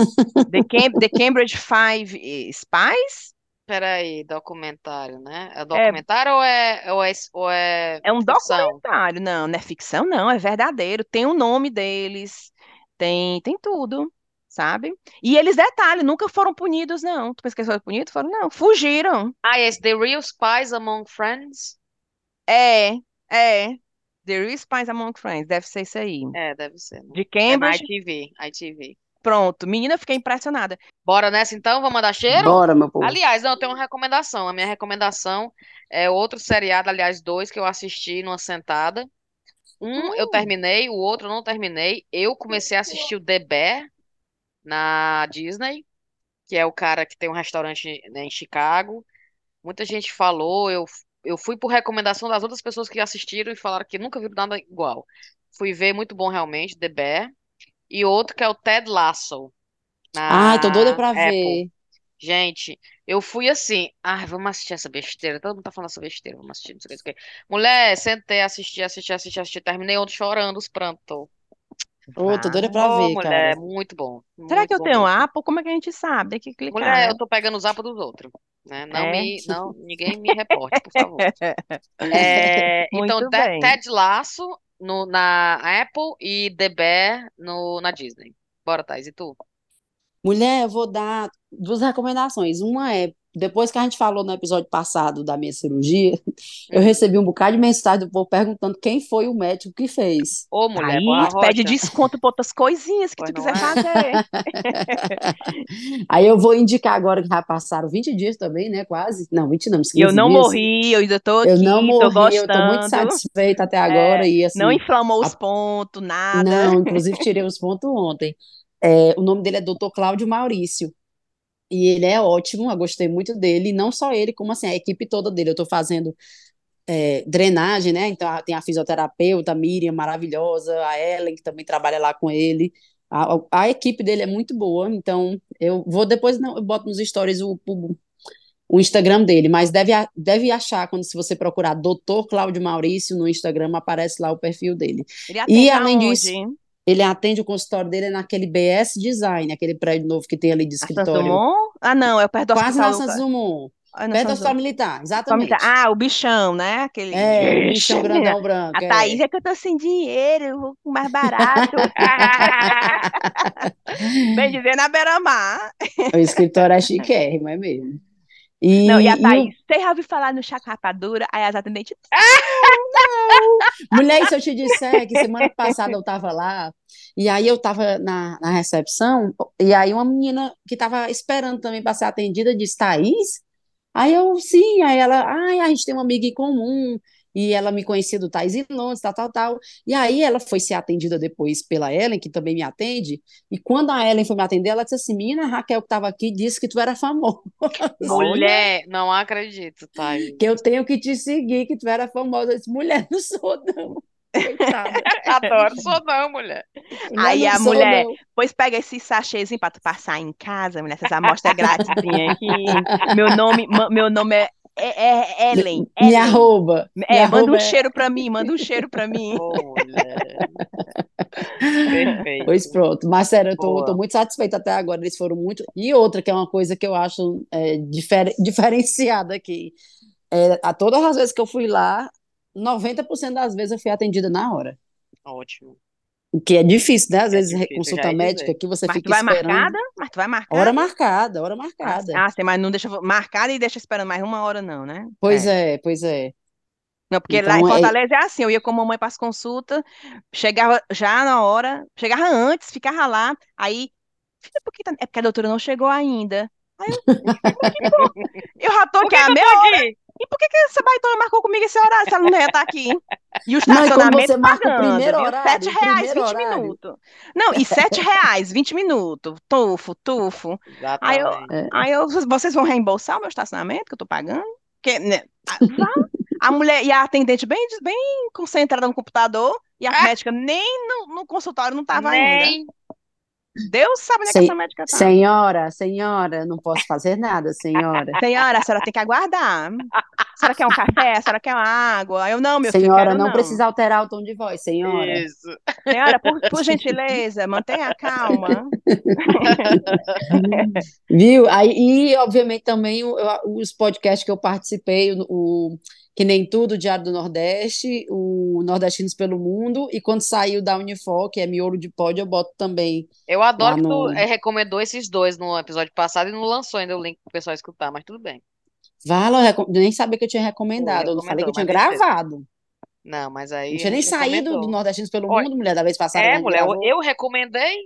S3: The, Cam- The Cambridge Five Spies?
S2: Peraí, documentário, né? É documentário ou é, ou é, ou é
S3: É um
S2: ficção?
S3: documentário. Não, não é ficção, não, é verdadeiro. Tem o nome deles, tem, tem tudo, sabe? E eles, detalhe, nunca foram punidos, não. Tu pensa que eles foram punidos? Foram, não. Fugiram.
S2: Ah, esse The Real Spies Among Friends?
S3: É, é. The Real Spies Among Friends, deve ser isso aí.
S2: É, deve ser, né?
S3: De
S2: É na ITV, ITV.
S3: Pronto. Menina, fiquei impressionada.
S2: Bora nessa então? Vamos mandar cheiro?
S4: Bora, meu povo.
S2: Aliás, não, eu tenho uma recomendação. A minha recomendação é outro seriado, aliás, dois que eu assisti numa sentada. Um eu
S3: Hum.
S2: terminei, o outro eu não terminei. Eu comecei a assistir o The Bear na Disney, que é o cara que tem um restaurante, né, em Chicago. Muita gente falou, eu, eu fui por recomendação das outras pessoas que assistiram e falaram que nunca viram nada igual. Fui ver, muito bom realmente, The Bear. E outro que é o Ted Lasso,
S4: Ai, tô doida pra
S2: na Apple.
S4: ver.
S2: Gente, eu fui assim, ah, vamos assistir essa besteira. Todo mundo tá falando essa besteira, vamos assistir, não sei o que, não sei o que. Mulher, sentei, assisti, assisti, assisti, assisti, terminei ontem chorando os prantos.
S4: Ô, tô doida pra
S2: Ô,
S4: ver,
S2: mulher,
S4: cara.
S2: muito bom,
S3: Será
S2: muito
S3: que eu
S2: bom
S3: tenho
S2: mesmo.
S3: Apple? Como é que a gente sabe? Tem que clicar,
S2: Mulher,
S3: né?
S2: eu tô pegando o zap dos outros, né? Não
S3: É.
S2: me, não, ninguém me reporte, por favor. É, então,
S3: bem.
S2: Ted Lasso no, na Apple e The Bear no, na Disney. Bora, Thais, e tu?
S4: Mulher, eu vou dar duas recomendações. Uma é, depois que a gente falou no episódio passado da minha cirurgia, eu recebi um bocado de mensagem do povo perguntando quem foi o médico que fez.
S2: Ô, mulher,
S3: Aí
S2: boa
S3: pede desconto por outras coisinhas que
S2: Pois
S3: tu
S2: não
S3: quiser
S2: é?
S3: fazer.
S4: Aí eu vou indicar agora que já passaram 20 dias também, né? Quase. Não, 20 não, uns
S3: E eu
S4: 15
S3: não
S4: dias.
S3: morri, eu ainda tô
S4: Eu
S3: aqui,
S4: não
S3: tô
S4: morri, eu tô muito satisfeita até agora
S3: É,
S4: e assim,
S3: não inflamou os
S4: a-
S3: pontos, nada.
S4: não, inclusive tirei os pontos ontem. É, o nome dele é Dr. Cláudio Maurício. E ele é ótimo, eu gostei muito dele, e não só ele, como assim, a equipe toda dele. Eu tô fazendo é, drenagem, né? Então tem a fisioterapeuta, a Miriam, maravilhosa, a Ellen, que também trabalha lá com ele. A, a equipe dele é muito boa, então eu vou depois, não, eu boto nos stories o, o, o Instagram dele, mas deve, deve achar, quando se você procurar Dr. Cláudio Maurício no Instagram, aparece lá o perfil dele.
S3: Ele
S4: E
S3: atende
S4: além
S3: aonde?
S4: disso, ele atende o consultório dele naquele BS Design, aquele prédio novo que tem ali de
S3: Na
S4: escritório.
S3: Ah, não, é perto do
S4: Quase
S3: hospital.
S4: na Santos Dumont,
S3: Ah, na
S4: perto do Hospital. Militar, exatamente.
S3: Ah, o bichão, né? Aquele.
S4: É, o bichão grandão branco,
S3: A Thaís
S4: é.
S3: é que eu tô sem dinheiro, eu vou com mais barato. Bem dizer, na beira-mar.
S4: O escritório é chiquérrimo, é mesmo. E,
S3: Não, e a Thaís, você já ouviu falar no chá rapadura? Aí as atendentes,
S4: Mulher, e se eu te disser que semana passada eu tava lá, e aí eu tava na, na recepção, e aí uma menina que tava esperando também para ser atendida disse, Thaís? Aí eu, sim, aí ela, ai, a gente tem uma amiga em comum, e ela me conhecia do Thaís em Londres, tal, tal, tal. E aí ela foi ser atendida depois pela Ellen, que também me atende, e quando a Ellen foi me atender, ela disse assim, menina, Raquel que tava aqui disse que tu era famosa,
S2: Mulher, não acredito, Thaís.
S4: que eu tenho que te seguir, que tu era famosa. Eu disse, mulher, não sou não. Coitada.
S2: Adoro, sou não, mulher.
S3: Aí
S4: não
S3: a
S4: sou,
S3: mulher,
S4: não.
S3: pois pega esse sachêzinho pra tu passar em casa, mulher, essas amostras grátis aqui. Meu nome, meu nome é, é, é Ellen,
S4: Me
S3: Ellen.
S4: arroba. Me
S3: É, manda
S4: arroba
S3: um
S4: é-
S3: cheiro pra mim, manda um cheiro pra mim.
S2: Perfeito.
S4: Pois pronto. Mas sério, eu tô, tô muito satisfeita até agora. Eles foram muito. E outra, que é uma coisa que eu acho é, difer- diferenciada aqui. É, a todas as vezes que eu fui lá, 90% das vezes eu fui atendida na hora.
S2: Ótimo.
S4: O que é difícil, né? Às
S2: É
S4: vezes,
S2: difícil,
S4: consulta médica que você
S3: Mas tu
S4: fica
S3: vai
S4: esperando.
S3: marcada? Mas tu vai marcada?
S4: Hora marcada, hora marcada.
S3: Ah, sim, mas não deixa marcada e deixa esperando mais uma hora, não, né?
S4: Pois
S3: É.
S4: é, pois é.
S3: Não, porque lá em
S4: Então, é-
S3: Fortaleza é assim, eu ia com a mamãe para as consultas, chegava já na hora, chegava antes, ficava lá, aí, filha, por que tá... É porque a doutora não chegou ainda. Aí eu, eu já tô aqui há meia hora,
S2: Aqui.
S3: E por que que essa baitona marcou comigo esse horário, se ela não ia estar aqui? E o
S4: e
S3: estacionamento
S4: você marca o
S3: pagando,
S4: primeiro
S3: viu?
S4: horário,
S3: Sete
S4: o
S3: reais,
S4: primeiro
S3: 20
S4: horário.
S3: minutos. Não, e sete reais, 20 minutos, tufo, tufo. Aí eu,
S2: Exatamente.
S4: É.
S3: Aí eu, vocês vão reembolsar o meu estacionamento que eu tô pagando? Porque, né, a. A mulher e a atendente bem, bem concentrada no computador e a
S2: Ah.
S3: médica nem no, no consultório não tava ainda. Deus sabe onde é que essa médica tá.
S4: Senhora, senhora, não posso fazer nada, senhora.
S3: Senhora, a senhora tem que aguardar. A senhora quer um café? A senhora quer uma água? Eu não, meu filho,
S4: Senhora, não
S3: não.
S4: precisa alterar o tom de voz, senhora.
S2: Isso.
S3: Senhora, por, por gentileza, mantenha a calma.
S4: Viu? Aí, e, obviamente, também os podcasts que eu participei, o, o Que Nem Tudo, o Diário do Nordeste, o Nordestinos pelo Mundo, e quando saiu da Unifor, que é Miolo de Pod, eu boto também.
S2: Eu adoro que tu eh, recomendou esses dois no episódio passado e não lançou ainda o link pro pessoal escutar, mas tudo bem.
S4: Vala, eu reco- nem sabia que eu tinha recomendado, eu não falei que eu tinha gravado.
S2: Não, mas aí.
S4: Não tinha nem saído do Nordestinos pelo
S2: Olha,
S4: Mundo, mulher, da vez passada
S2: É, mulher, eu, eu recomendei.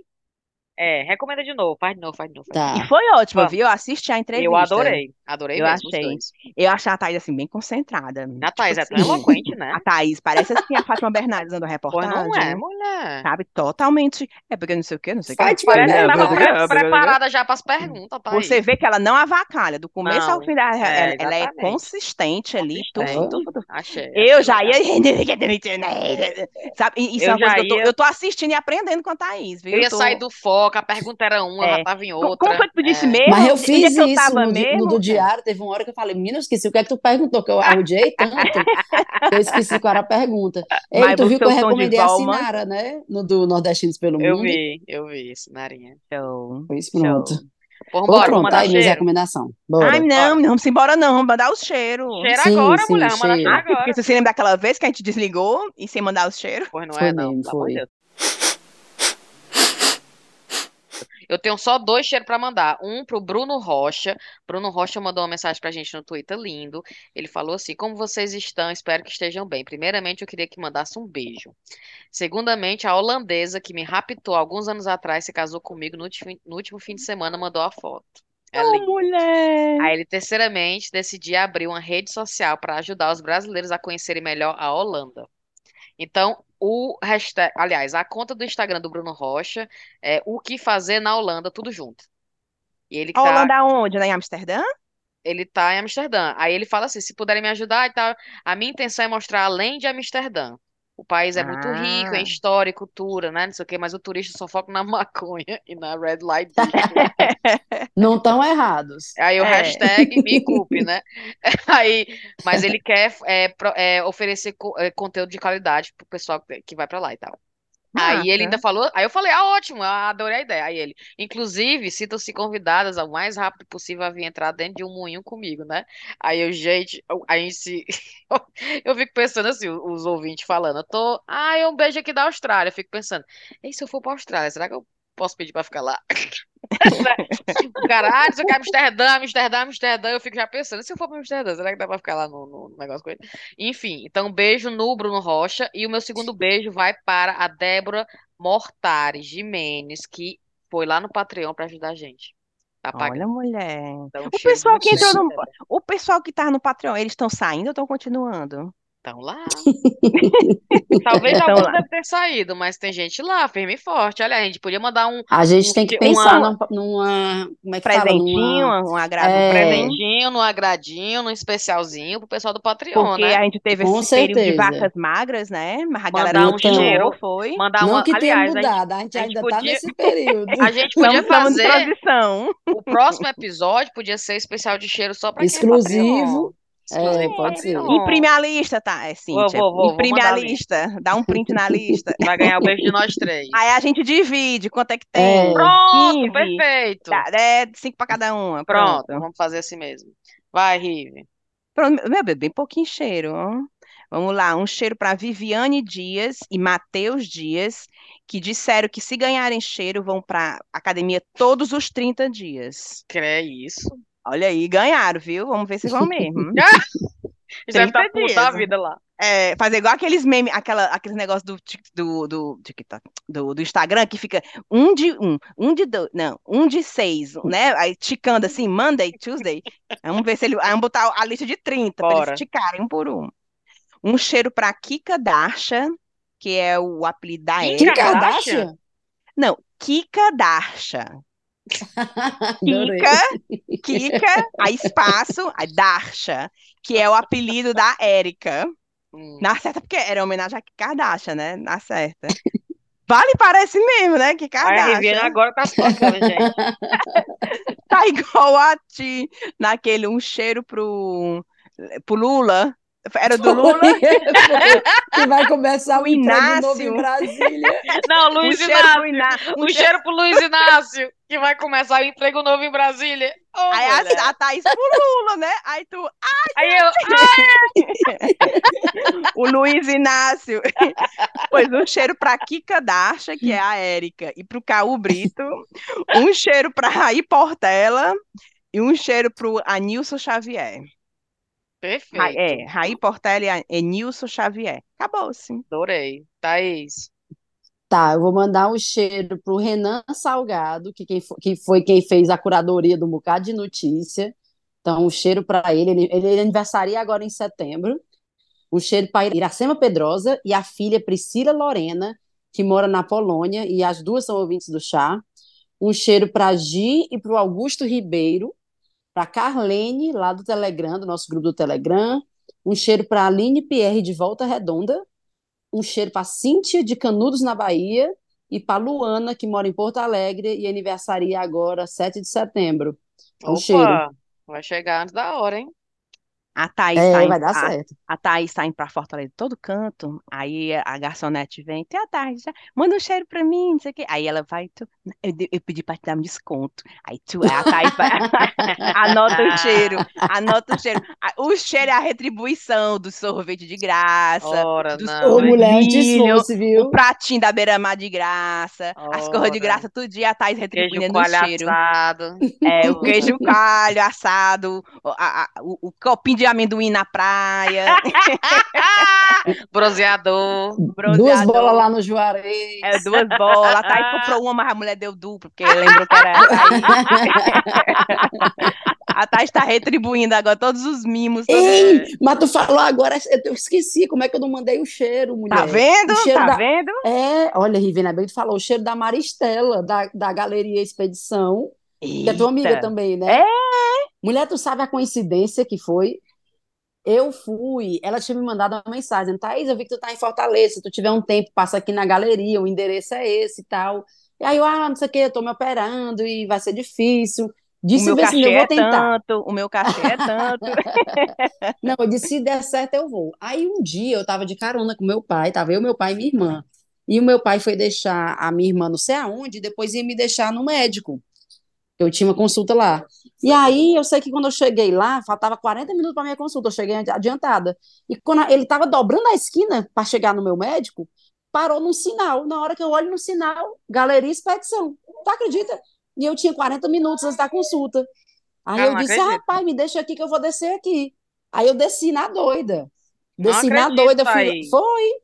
S2: É, recomenda de novo, faz de novo, faz de novo. faz de
S3: E
S4: Tá.
S3: foi ótima,
S2: Ó,
S3: viu? Eu assisti a entrevista.
S2: Eu adorei, adorei
S3: Eu
S2: mesmo os
S3: achei.
S2: dois.
S3: Eu achei a Thaís, assim, bem concentrada.
S2: A Thaís é
S3: Tipo
S2: tão
S3: assim,
S2: eloquente, né?
S3: A Thaís parece assim a Fátima Bernardes dando a
S2: Pois não é,
S3: reportagem.
S2: mulher.
S3: Sabe? Totalmente. É porque não sei o quê, não sei o quê.
S2: Parece que
S3: É,
S2: tava
S4: Bernardes.
S2: pre-
S3: é, porque-
S2: preparada já para as perguntas, Thaís.
S3: Você vê que ela não avacalha, do começo ao
S2: Não,
S3: fim da,
S2: é,
S3: ela, ela é consistente ali, tudo, tudo, tudo.
S2: Achei.
S3: Eu
S2: achei
S3: já
S2: legal.
S3: ia. Sabe? E Isso é
S2: Eu
S3: uma coisa
S2: já
S3: que eu tô,
S2: ia-
S3: eu tô assistindo e aprendendo com a Thaís, viu?
S2: Eu ia sair do foco, a pergunta era uma,
S3: É.
S2: já tava em outra.
S3: Como foi que tu disse
S2: É.
S3: mesmo?
S4: Mas eu
S3: é
S4: fiz
S3: que eu
S4: isso
S3: tava
S4: no, di- no
S3: mesmo?
S4: do diário. Teve uma hora que eu falei, menina, eu esqueci o que é que tu perguntou, que eu arrudei tanto, que eu esqueci qual era a pergunta. Ei,
S3: Mas
S4: tu viu que eu recomendei a. Sinara, né? No do Nordestinos pelo
S2: Eu
S4: Mundo.
S2: vi, eu vi isso, Narinha.
S3: Show.
S4: Pois pronto.
S3: Show.
S2: Vambora, vamos
S4: pronto, aí minha recomendação. Bora.
S3: Ai, não, não vamos embora, não. Vamos mandar os cheiros.
S2: Cheiro
S4: Sim,
S2: agora,
S4: sim,
S2: mulher,
S4: cheiro.
S3: Ah, porque
S2: agora.
S3: você se lembra daquela vez que a gente desligou e sem mandar os cheiros?
S2: Pois não
S4: Foi
S2: é, não,
S4: mesmo, foi.
S2: Deus. Eu tenho só dois cheiros pra mandar. Um pro Bruno Rocha. Bruno Rocha mandou uma mensagem pra gente no Twitter, lindo. Ele falou assim: Como vocês estão? Espero que estejam bem. Primeiramente, eu queria que mandasse um beijo. Segundamente, a holandesa que me raptou alguns anos atrás, se casou comigo no último, no último fim de semana, mandou a foto. É lindo.
S3: mulher!
S2: Aí ele, terceiramente, decidi abrir uma rede social para ajudar os brasileiros a conhecerem melhor a Holanda. Então, o hashtag, aliás, a conta do Instagram do Bruno Rocha é o que fazer na Holanda, tudo junto. E ele
S3: A
S2: tá,
S3: Holanda onde? Lá em Amsterdã?
S2: ele tá em Amsterdã. Aí ele fala assim, se puderem me ajudar e tal, a minha intenção é mostrar além de Amsterdã. O país é muito rico
S3: Ah.
S2: em história e cultura, né? Não sei o quê, mas o turista só foca na maconha e na Red Light.
S4: Não estão errados.
S2: Aí o
S3: É.
S2: hashtag me culpe, né? Aí, mas ele quer é, é, oferecer é, conteúdo de qualidade pro pessoal que vai pra lá e tal. Aí ele ainda falou, aí eu falei, ah, ótimo, adorei a ideia. Aí ele, inclusive, sintam-se convidadas ao mais rápido possível a vir entrar dentro de um moinho comigo, né? Aí eu, gente, eu- a gente se. Eu fico pensando assim, os ouvintes falando, eu tô. Ah, é um beijo aqui da Austrália. Eu fico pensando, e se eu for pra Austrália, será que eu posso pedir pra ficar lá? O cara, ah, isso aqui é Amsterdã, Amsterdã, Amsterdã. Eu fico já pensando, se eu for pra Amsterdã, será que dá pra ficar lá no, no negócio com ele? Enfim, então beijo no Bruno Rocha. E o meu segundo beijo vai para a Débora Mortares Jimenez, que foi lá no Patreon pra ajudar a gente. Tá
S3: Olha, mulher.
S2: Então,
S3: O pessoal que entrou no. O pessoal que tá no Patreon, eles estão saindo ou estão continuando?
S2: Estão lá. Talvez
S3: Estão
S2: alguns
S3: lá.
S2: devem ter saído, mas tem gente lá, firme e forte. Olha, a gente podia mandar um,
S4: A gente
S2: um,
S4: tem que
S2: um,
S4: pensar
S2: uma-
S4: numa, numa- como é que fala?
S3: Presentinho,
S4: Numa,
S3: um agrado, um
S4: é,
S3: presentinho.
S2: presentinho, um agradinho, um especialzinho pro pessoal do Patreon,
S3: Porque
S2: né?
S3: a gente teve
S4: com
S3: esse período de
S4: certeza.
S3: vacas magras, né? Mas a galera
S2: Mandar um
S4: Então,
S2: cheiro,
S3: foi.
S2: mandar
S4: não
S2: uma.
S4: que tenha
S2: Aliás, a gente,
S4: mudado, a gente
S2: a gente
S4: ainda tá
S2: podia,
S4: nesse período.
S2: a gente podia fazer
S3: transição.
S2: o próximo episódio podia ser especial de cheiro só pra quem é
S4: Exclusivo é, pode ser.
S2: Patreon.
S3: Imprime a lista, tá? É,
S2: Vou,
S3: Cíntia.
S2: vou, vou, vou
S3: Imprime a
S2: lista.
S3: lista, dá um print na lista.
S2: Vai ganhar o beijo de nós três.
S3: Aí a gente divide, quanto é que tem?
S4: É,
S2: Pronto,
S3: 15,
S2: perfeito.
S3: dá, é cinco pra cada uma,
S2: Pronto,
S3: pronto.
S2: vamos fazer assim mesmo. Vai, Rive.
S3: Pronto, meu bem, bem pouquinho cheiro. Vamos lá, um cheiro para Viviane Dias e Matheus Dias, que disseram que se ganharem cheiro vão para academia todos os 30 dias.
S2: Crê isso.
S3: Olha aí, ganharam, viu? Vamos ver se vão mesmo.
S2: Já deve
S3: 30
S2: estar puta a vida lá.
S3: É, fazer igual aqueles memes, aquela, aqueles negócios do, do, do, do, do Instagram que fica um de um, um de dois, não, um de seis, né? Aí ticando assim, Monday, Tuesday. Vamos ver se ele. Aí vamos botar a lista de 30 para eles ticarem um por um. Um cheiro para Kika Darsha, que é o apelido da
S2: Kika? Kardashian?
S3: Não, Kika Darsha. Kika, Kika, aí espaço, aí Darsha, que é o apelido da Érica.
S2: Hum.
S3: Na certa, porque era homenagem a Kardashian, né? Na certa. Vale, parece mesmo, né? Que
S2: a
S3: Kardashian.
S2: Agora tá se tocando, gente.
S3: Tá igual a ti, naquele um cheiro pro, pro Lula. Era do Lula?
S4: que vai começar o
S3: O
S4: emprego novo em
S3: Inácio.
S4: Brasília.
S2: Não,
S3: Um
S2: Luiz
S3: cheiro pro
S2: Inácio.
S3: Inácio.
S2: Um cheiro pro Luiz Inácio, que vai começar o emprego novo em Brasília. Ô,
S3: Aí a,
S2: mulher.
S3: a Thaís pro Lula, né? Aí tu,
S2: Aí eu,
S3: o Luiz Inácio. Pois um cheiro pra Kika Dasha, que é a Érica, e pro Caú Brito. Um cheiro pra Raí Portela e um cheiro pro Anilson Xavier. Ra-
S2: perfeito.
S3: É, Raí Portela e Enilson Xavier. Acabou-se.
S2: Adorei. Thaís.
S4: Tá, eu vou mandar um cheiro pro Renan Salgado, que, quem fo- que foi quem fez a curadoria do bocado de notícia. Então, um cheiro para ele. ele. Ele aniversaria agora em setembro. Um cheiro para Iracema Pedrosa e a filha Priscila Lorena, que mora na Polônia, e as duas são ouvintes do chá. Um cheiro para Gi e para o Augusto Ribeiro, para Carlene, lá do Telegram, do nosso grupo do Telegram. Um cheiro para Aline Pierre de Volta Redonda um cheiro para Cíntia de Canudos, na Bahia, e para Luana, que mora em Porto Alegre e aniversaria agora, 7 de setembro. Um cheiro.
S2: Opa, vai chegar antes da hora, hein?
S3: A Thaís
S4: É,
S3: tá indo,
S4: vai dar
S3: a,
S4: certo.
S3: a Thaís tá indo pra Fortaleza de todo canto. Aí a garçonete vem, tem a Thaís, já, manda um cheiro pra mim, não sei o quê. Aí ela vai, tu, eu, de- eu pedi pra te dar um desconto. Aí tu, a Thaís vai, anota o cheiro, anota o cheiro. O cheiro é a retribuição do sorvete de graça,
S2: Ora,
S3: do
S2: não.
S4: Ô,
S2: hein?
S4: mulher, antes
S3: vinho,
S4: fosse, viu?
S3: o pratinho da beira-mar de graça, as coisas de
S2: Ora.
S3: graça, todo dia a Thaís retribuindo
S2: coalho
S3: cheiro.
S2: assado.
S3: É, o queijo coalho assado, o, a- a- o- o copinho de amendoim na praia,
S2: Bronzeador.
S4: Duas
S3: bronzeador.
S4: bolas lá no Juarez.
S3: É, duas bolas. A Thaís comprou uma, mas a mulher deu duplo, porque lembrou que era a Thaís. A Thaís está retribuindo agora todos os mimos. todos-
S4: Ei, mas tu falou agora, eu esqueci como é que eu não mandei o cheiro, mulher.
S3: Tá vendo? Tá
S4: da-
S3: vendo?
S4: É, olha, Rivena, bem tu falou, o cheiro da Maristela, da, da Galeria Expedição, que é tua amiga
S3: Eita.
S4: também, né?
S3: É.
S4: Mulher, tu sabe a coincidência que foi? Eu fui, ela tinha me mandado uma mensagem, Thaís, eu vi que tu tá em Fortaleza, se tu tiver um tempo, passa aqui na galeria, o endereço é esse e tal. E aí eu, ah, não sei o que, eu tô me operando e vai ser difícil.
S3: O
S4: Disse
S3: meu
S4: ver se
S3: cachê
S4: eu vou
S3: é
S4: tentar.
S3: tanto, o meu cachê é tanto.
S4: Não, eu disse, se der certo, eu vou. Aí um dia eu tava de carona com meu pai, tava eu, meu pai e minha irmã. E o meu pai foi deixar a minha irmã não sei aonde, e depois ia me deixar no médico. Eu tinha uma consulta lá. E aí eu sei que quando eu cheguei lá, faltava 40 minutos para minha consulta, eu cheguei adi- adiantada. E quando ele estava dobrando a esquina para chegar no meu médico, parou num sinal. Na hora que eu olho no sinal, Galeria Expedição. Tu acredita? E eu tinha 40 minutos antes da consulta. Aí
S2: Ah,
S4: eu
S2: não
S4: disse,
S2: acredito.
S4: ah, pai, me deixa aqui que eu vou descer aqui. Aí eu desci na doida. Desci na doida, fui, foi.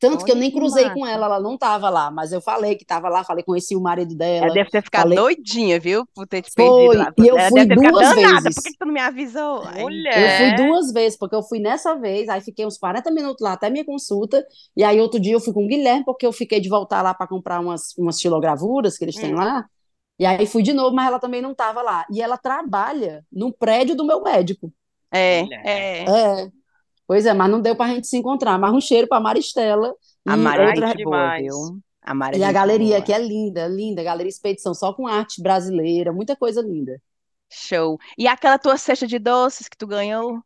S4: Tanto que eu
S3: Olha
S4: nem cruzei
S3: massa.
S4: com ela, ela não estava lá, mas eu falei que estava lá, falei, conheci o marido
S3: Ela
S4: dela.
S3: deve ter ficado
S4: falei-
S3: doidinha, viu? Por ter te
S4: Foi,
S3: perdido lá.
S4: e eu
S3: Ela
S4: fui duas
S3: danada.
S4: vezes.
S3: Por que que tu não me avisou? Aí-
S4: Eu
S2: Mulher.
S4: fui duas vezes, porque eu fui nessa vez, aí fiquei uns 40 minutos lá até minha consulta, e aí outro dia eu fui com o Guilherme, porque eu fiquei de voltar lá para comprar umas, umas xilogravuras que eles têm
S2: Hum.
S4: lá, e aí fui de novo, mas ela também não estava lá. E ela trabalha no prédio do meu médico.
S3: É,
S2: Mulher.
S3: é.
S4: É. Pois é, mas não deu pra gente se encontrar. Mas um cheiro pra Maristela e
S3: A Mari é
S4: outra.
S3: boa,
S2: demais.
S3: viu? A Mari é
S4: E a galeria,
S3: boa.
S4: que é linda, linda, Galeria Expedição, só com arte brasileira, muita coisa linda.
S3: Show. E aquela tua cesta de doces que tu ganhou?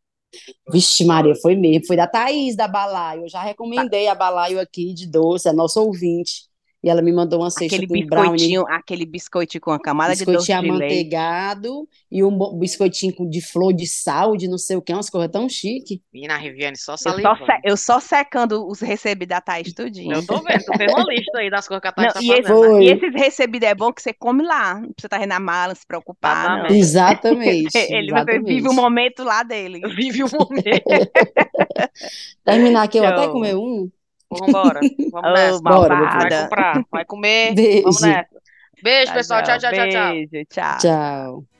S4: Vixe, Maria, foi mesmo. Foi da Thaís, da Balaio. Eu já recomendei a Balaio aqui de doce, é nossa ouvinte. E ela me mandou uma cesta
S3: Aquele
S4: com brownie,
S3: biscoitinho, aquele biscoitinho com a camada de doce
S4: biscoitinho
S3: de leite.
S4: amanteigado e um biscoitinho com- de flor de sal, de não sei o que, umas coisas tão chique.
S2: Menina Riviane, só
S3: Eu só,
S2: salivando.
S3: eu só secando os recebidos da Thaís tudinho.
S2: Eu tô vendo, tu fez uma lista aí das coisas que a Thaís
S3: Não,
S2: tá
S3: e, esse-
S2: fazendo, né?
S4: Foi.
S3: e esses recebidos é bom que você come lá. Não precisa estar na mala, não se preocupar, não.
S2: Exatamente.
S4: Exatamente.
S3: Ele você vive o
S4: exatamente.
S3: momento lá dele.
S2: Vive o momento.
S4: Terminar aqui, eu vou até comer um.
S2: Vambora. Vamos
S3: Ô,
S2: nessa.
S4: Bora,
S2: Vai comprar, vai comer.
S4: Beijo.
S2: Vamos nessa. Beijo, pessoal. Tchau, tchau, tchau, tchau.
S3: Beijo, tchau.
S4: Tchau.